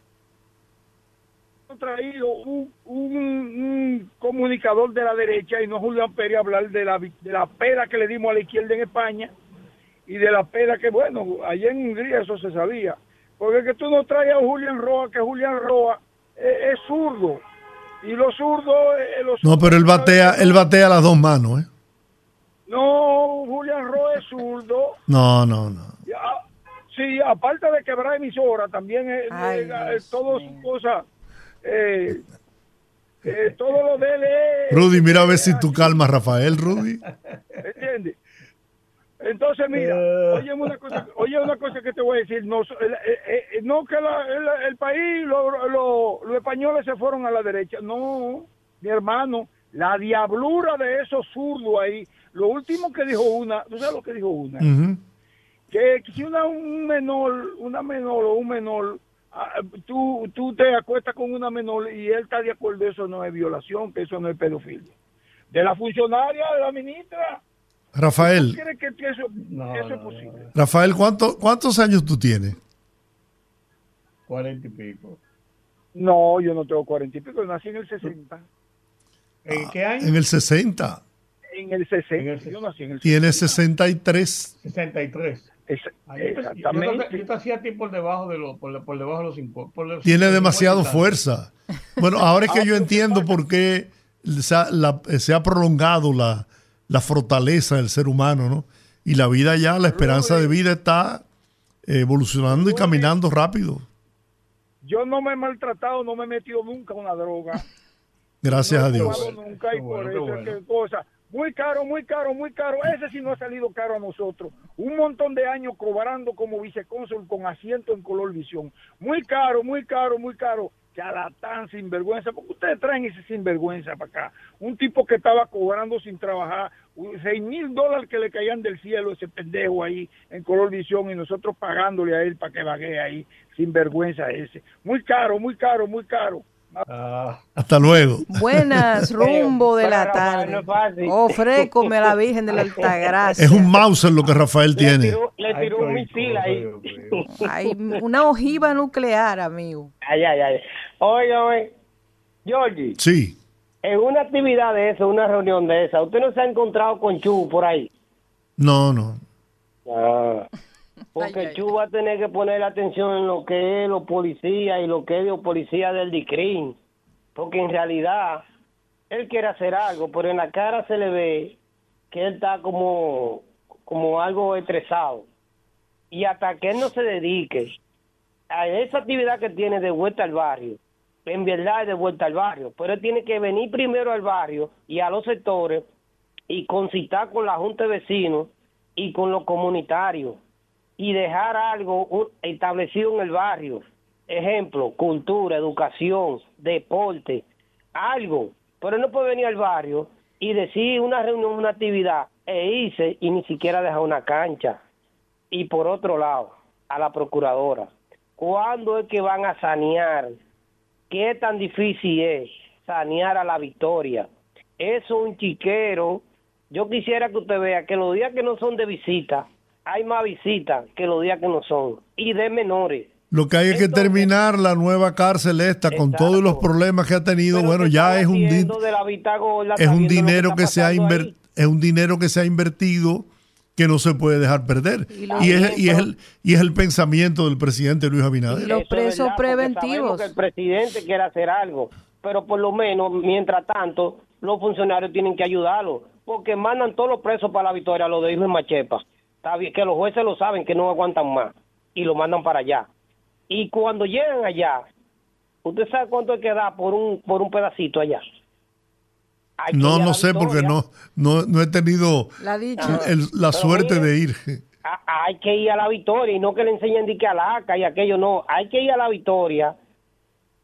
traído un, un- un comunicador de la derecha y no Julián Pérez a hablar de la, de la pera que le dimos a la izquierda en España y de la pera que, bueno, allá en Hungría eso se sabía. Porque que tú no traes a Julián Roa, que Julián Roa es, es zurdo. Y los zurdos, eh, los No, pero él batea, él batea las dos manos, ¿eh? No, Julián Roa es zurdo. No, no, no. Ya, Sí, aparte de quebrar emisora, también es, Ay, es- todo su cosa, eh, eh, todo lo de él es, Rudy, mira a ver si tú calmas Rafael, Rudy. ¿entiendes? Entonces, mira, oye una cosa, oye una cosa que te voy a decir, no, eh, eh, no que la- el, el país, lo- lo- los españoles se fueron a la derecha, no, mi hermano, la diablura de esos zurdos ahí, lo último que dijo una, ¿tú sabes lo que dijo una? Ujú. que si una un menor, una menor o un menor, tú, tú te acuestas con una menor y él está de acuerdo, eso no es violación, que eso no es pedofilia. De la funcionaria, de la ministra, Rafael, ¿tú crees que eso, eso es posible? Rafael, ¿cuánto, ¿cuántos años tú tienes? Cuarenta y pico. No, yo no tengo cuarenta y pico, nací en el 60. ¿En qué año? En el 60. En el 60, yo nací en el Tiene 63. 63. Es- exactamente. Yo te, yo te hacía a ti por debajo de los, por, por debajo de los impuestos. Tiene demasiado fuerza. Bueno, ahora es que yo entiendo por qué se ha, la- se ha prolongado la, la fortaleza del ser humano, ¿no? Y la vida ya, la esperanza de vida está evolucionando y caminando rápido. Yo no me he maltratado, no me he metido nunca a una droga. Gracias no a he Dios. nunca y por bueno, eso es que cosa. Muy caro, muy caro, muy caro. Ese sí no ha salido caro a nosotros. Un montón de años cobrando como vicecónsul con asiento en color visión. Muy caro, muy caro, muy caro. Charlatán, sinvergüenza. Porque ustedes traen ese sinvergüenza para acá. Un tipo que estaba cobrando sin trabajar. Seis mil dólares que le caían del cielo ese pendejo ahí en color visión y nosotros pagándole a él para que vague ahí. Sinvergüenza ese. Muy caro, muy caro, muy caro. Hasta luego. Buenas, rumbo de la tarde. es fácil. Ofrécome a la Virgen de la Altagracia. Es un mouse lo que Rafael tiene. Le tiró un misil ahí. Hay una ojiva nuclear, amigo. Ay, ay, ay. Oye, oye, Georgie, Sí. en una actividad de eso, una reunión de esa, ¿usted no se ha encontrado con Chu por ahí? No, no. Ah. Porque Chu va a tener que poner atención en lo que es los policías y lo que es los policías del DICRIN. Porque en realidad él quiere hacer algo, pero en la cara se le ve que él está como, como algo estresado. Y hasta que él no se dedique a esa actividad que tiene de vuelta al barrio, en verdad es de vuelta al barrio, pero él tiene que venir primero al barrio y a los sectores y concitar con la Junta de Vecinos y con los comunitarios y dejar algo establecido en el barrio. Ejemplo, cultura, educación, deporte, algo. Pero no puede venir al barrio y decir una reunión, una actividad e irse y ni siquiera dejar una cancha. Y por otro lado, a la procuradora, ¿cuándo es que van a sanear? ¿Qué tan difícil es sanear a la victoria? Eso es un chiquero. Yo quisiera que usted vea que los días que no son de visita, hay más visitas que los días que no son. Y de menores. Lo que hay es que terminar la nueva cárcel esta con todos los problemas que ha tenido. Bueno, ya es un, din- Viendo de la vista gorda, es un lo dinero que se ha pasando inver- ahí. es un dinero que se ha invertido que no se puede dejar perder. Y es, y, es el, y es el pensamiento del presidente Luis Abinader. los Eso es presos verdad, preventivos. que el presidente quiere hacer algo, pero por lo menos, mientras tanto, los funcionarios tienen que ayudarlo, porque mandan todos los presos para la victoria, los de Ismael Machepa. Está bien, que los jueces lo saben, que no aguantan más, y lo mandan para allá. Y cuando llegan allá, ¿usted sabe cuánto hay que dar por un, por un pedacito allá? Hay No, no sé porque no, no, no he tenido La dicha. el- la Pero suerte mire, de ir. a- hay que ir a la victoria y no que le enseñen de que a la ACA y aquello no. Hay que ir a la victoria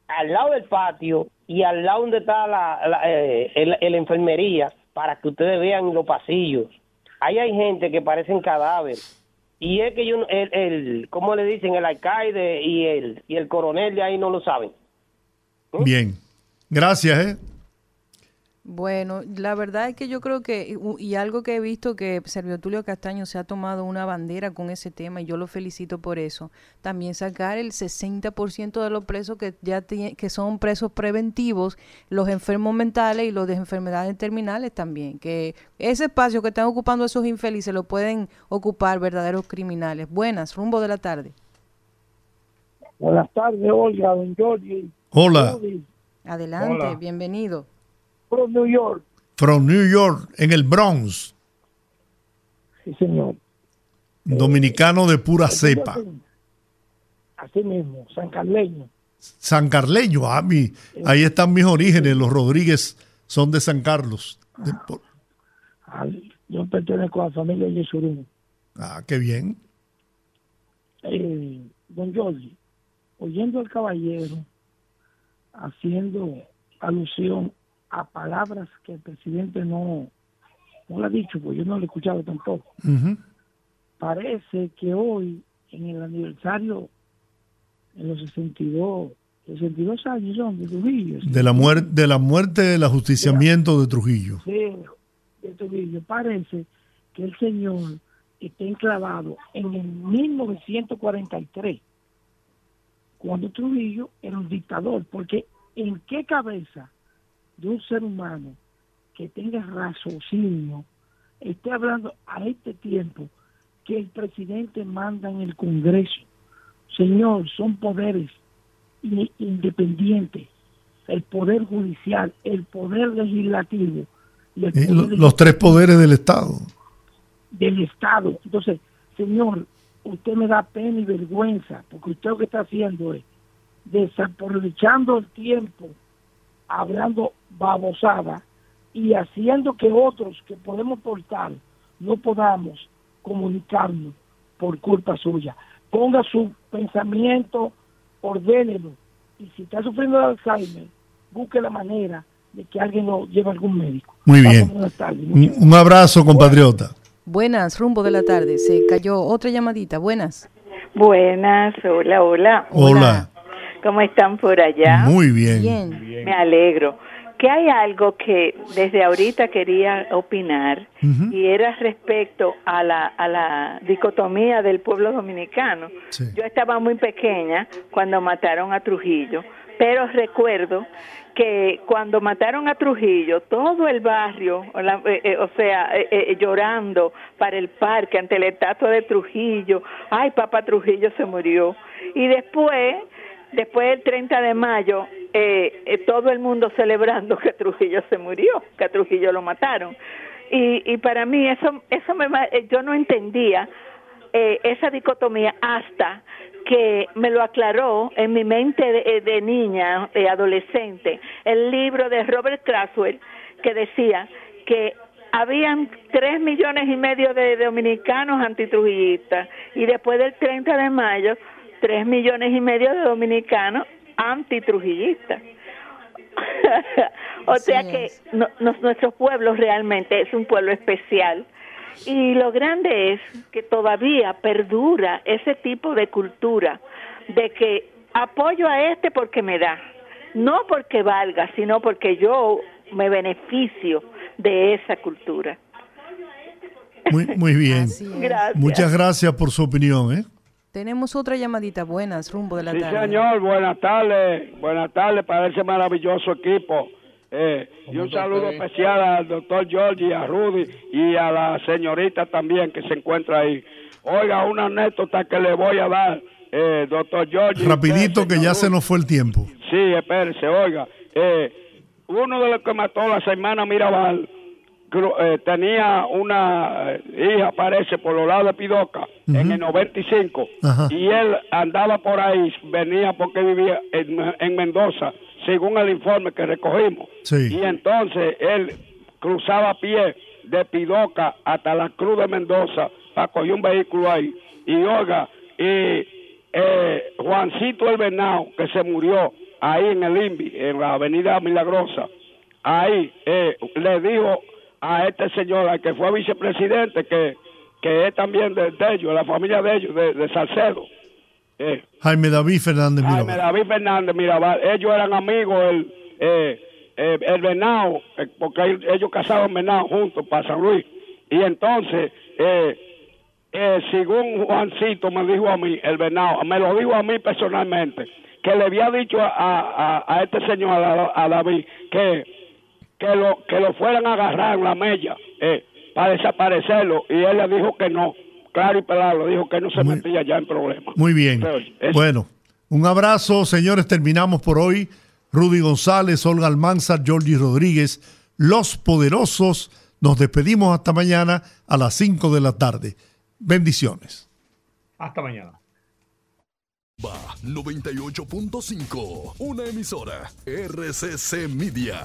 al lado del patio y al lado donde está la, la, eh, el- el enfermería para que ustedes vean los pasillos. Ahí hay gente que parecen cadáveres. Y es que yo, el, el, ¿cómo le dicen? El alcaide y el, y el coronel de ahí no lo saben. Bien. Gracias, ¿eh? Bueno, la verdad es que yo creo que, y- y algo que he visto que Servio Tulio Castaño se ha tomado una bandera con ese tema y yo lo felicito por eso. También sacar el 60% de los presos que ya que son presos preventivos, los enfermos mentales y los de enfermedades terminales también. Que ese espacio que están ocupando esos infelices lo pueden ocupar verdaderos criminales. Buenas, rumbo de la tarde. Buenas tardes, Olga, don Jorge. Hola. Adelante, Hola. bienvenido. From New York. From New York, en el Bronx. Sí, señor. Dominicano de pura cepa. Así mismo, San Carleño. San Carleño, ah, mi- ahí están mis orígenes. Los Rodríguez son de San Carlos. De- por- Al- Yo pertenezco a la familia Yesurum. ah, qué bien. Eh, don Jorge, oyendo al caballero haciendo alusión a palabras que el presidente no, no le ha dicho, pues yo no lo he escuchado tampoco. Parece que hoy, en el aniversario, en los 62, 62 años son de Trujillo, De la, muerte de la muerte del ajusticiamiento de Trujillo. de, de Trujillo, parece que el señor está enclavado en el 1943, cuando Trujillo era un dictador, porque ¿en qué cabeza de un ser humano que tenga raciocinio esté hablando a este tiempo que el presidente manda en el Congreso? Señor, son poderes independientes, el poder judicial, el poder legislativo y el Eh, poder lo- los tres poderes del Estado. del Estado. Entonces, señor, usted me da pena y vergüenza, porque usted lo que está haciendo es desaprovechando el tiempo, hablando babosada y haciendo que otros que podemos portar no podamos comunicarnos por culpa suya. Ponga su pensamiento, ordénelo. Y si está sufriendo de Alzheimer, busque la manera de que alguien lo lleve a algún médico. Muy bien. un abrazo, compatriota. Buenas, rumbo de la tarde. Se cayó otra llamadita. Buenas. Buenas, hola, hola. Hola. ¿Cómo están por allá? Muy bien. Me alegro. Que hay algo que desde ahorita quería opinar y era respecto a la, a la dicotomía del pueblo dominicano. Sí. Yo estaba muy pequeña cuando mataron a Trujillo, pero recuerdo que cuando mataron a Trujillo, todo el barrio, o, la- eh, eh, o sea, eh, eh, llorando para el parque ante la estatua de Trujillo, ay, papá Trujillo se murió. Y después, después del 30 de mayo, eh, eh, todo el mundo celebrando que Trujillo se murió, que a Trujillo lo mataron. Y, y para mí eso, eso me, eh, yo no entendía eh, esa dicotomía hasta que me lo aclaró en mi mente de, eh, de niña, de adolescente, el libro de Robert Craswell que decía que habían tres millones y medio de dominicanos antitrujillistas y después del 30 de mayo tres millones y medio de dominicanos antitrujillistas. o sea que no- nuestro pueblo realmente es un pueblo especial y lo grande es que todavía perdura ese tipo de cultura de que apoyo a este porque me da, no porque valga, sino porque yo me beneficio de esa cultura. Muy, muy bien. Gracias. Muchas gracias por su opinión. ¿eh? Tenemos otra llamadita. Buenas, rumbo de la Sí, tarde. señor, buenas tardes, buenas tardes para ese maravilloso equipo. Eh, y un saludo especial al doctor Giorgi, a Rudy y a la señorita también que se encuentra ahí. Oiga, una anécdota que le voy a dar, eh, doctor Giorgi. Rapidito usted, que ya se nos fue el tiempo. Sí, espérese, oiga. Eh, uno de los que mató a la semana Mirabal eh, tenía una eh, hija, parece, por los lados de Pidoca, en el 95. Ajá. Y él andaba por ahí, venía porque vivía en, en Mendoza, según el informe que recogimos. Sí. Y entonces él cruzaba a pie de Pidoca hasta la Cruz de Mendoza para coger un vehículo ahí. Y oiga, y eh, Juancito el Venao, que se murió ahí en el INVI, en la Avenida Milagrosa, ahí eh, le dijo a este señor, al que fue vicepresidente, que, que es también de, de ellos, de la familia de ellos, de, de Salcedo. Eh, Jaime David Fernández Jaime Mirabal. David Fernández Mirabal, ellos eran amigos, el, eh, eh, el venado, eh, porque el- ellos cazaban venado juntos para San Luis. Y entonces, eh, eh, según Juancito me dijo a mí, el venado, me lo dijo a mí personalmente, que le había dicho a, a- a este señor, a, a David, que, que, lo, que lo fueran a agarrar en la mella eh, para desaparecerlo. Y él le dijo que no, claro y pelado, dijo que no se metía ya en problemas. Muy bien. Es- Bueno, un abrazo, señores. Terminamos por hoy. Rudy González, Olga Almanzar, Georgie Rodríguez, Los Poderosos. Nos despedimos hasta mañana a las 5 de la tarde. Bendiciones. Hasta mañana. Va 98.5, una emisora RCC Media.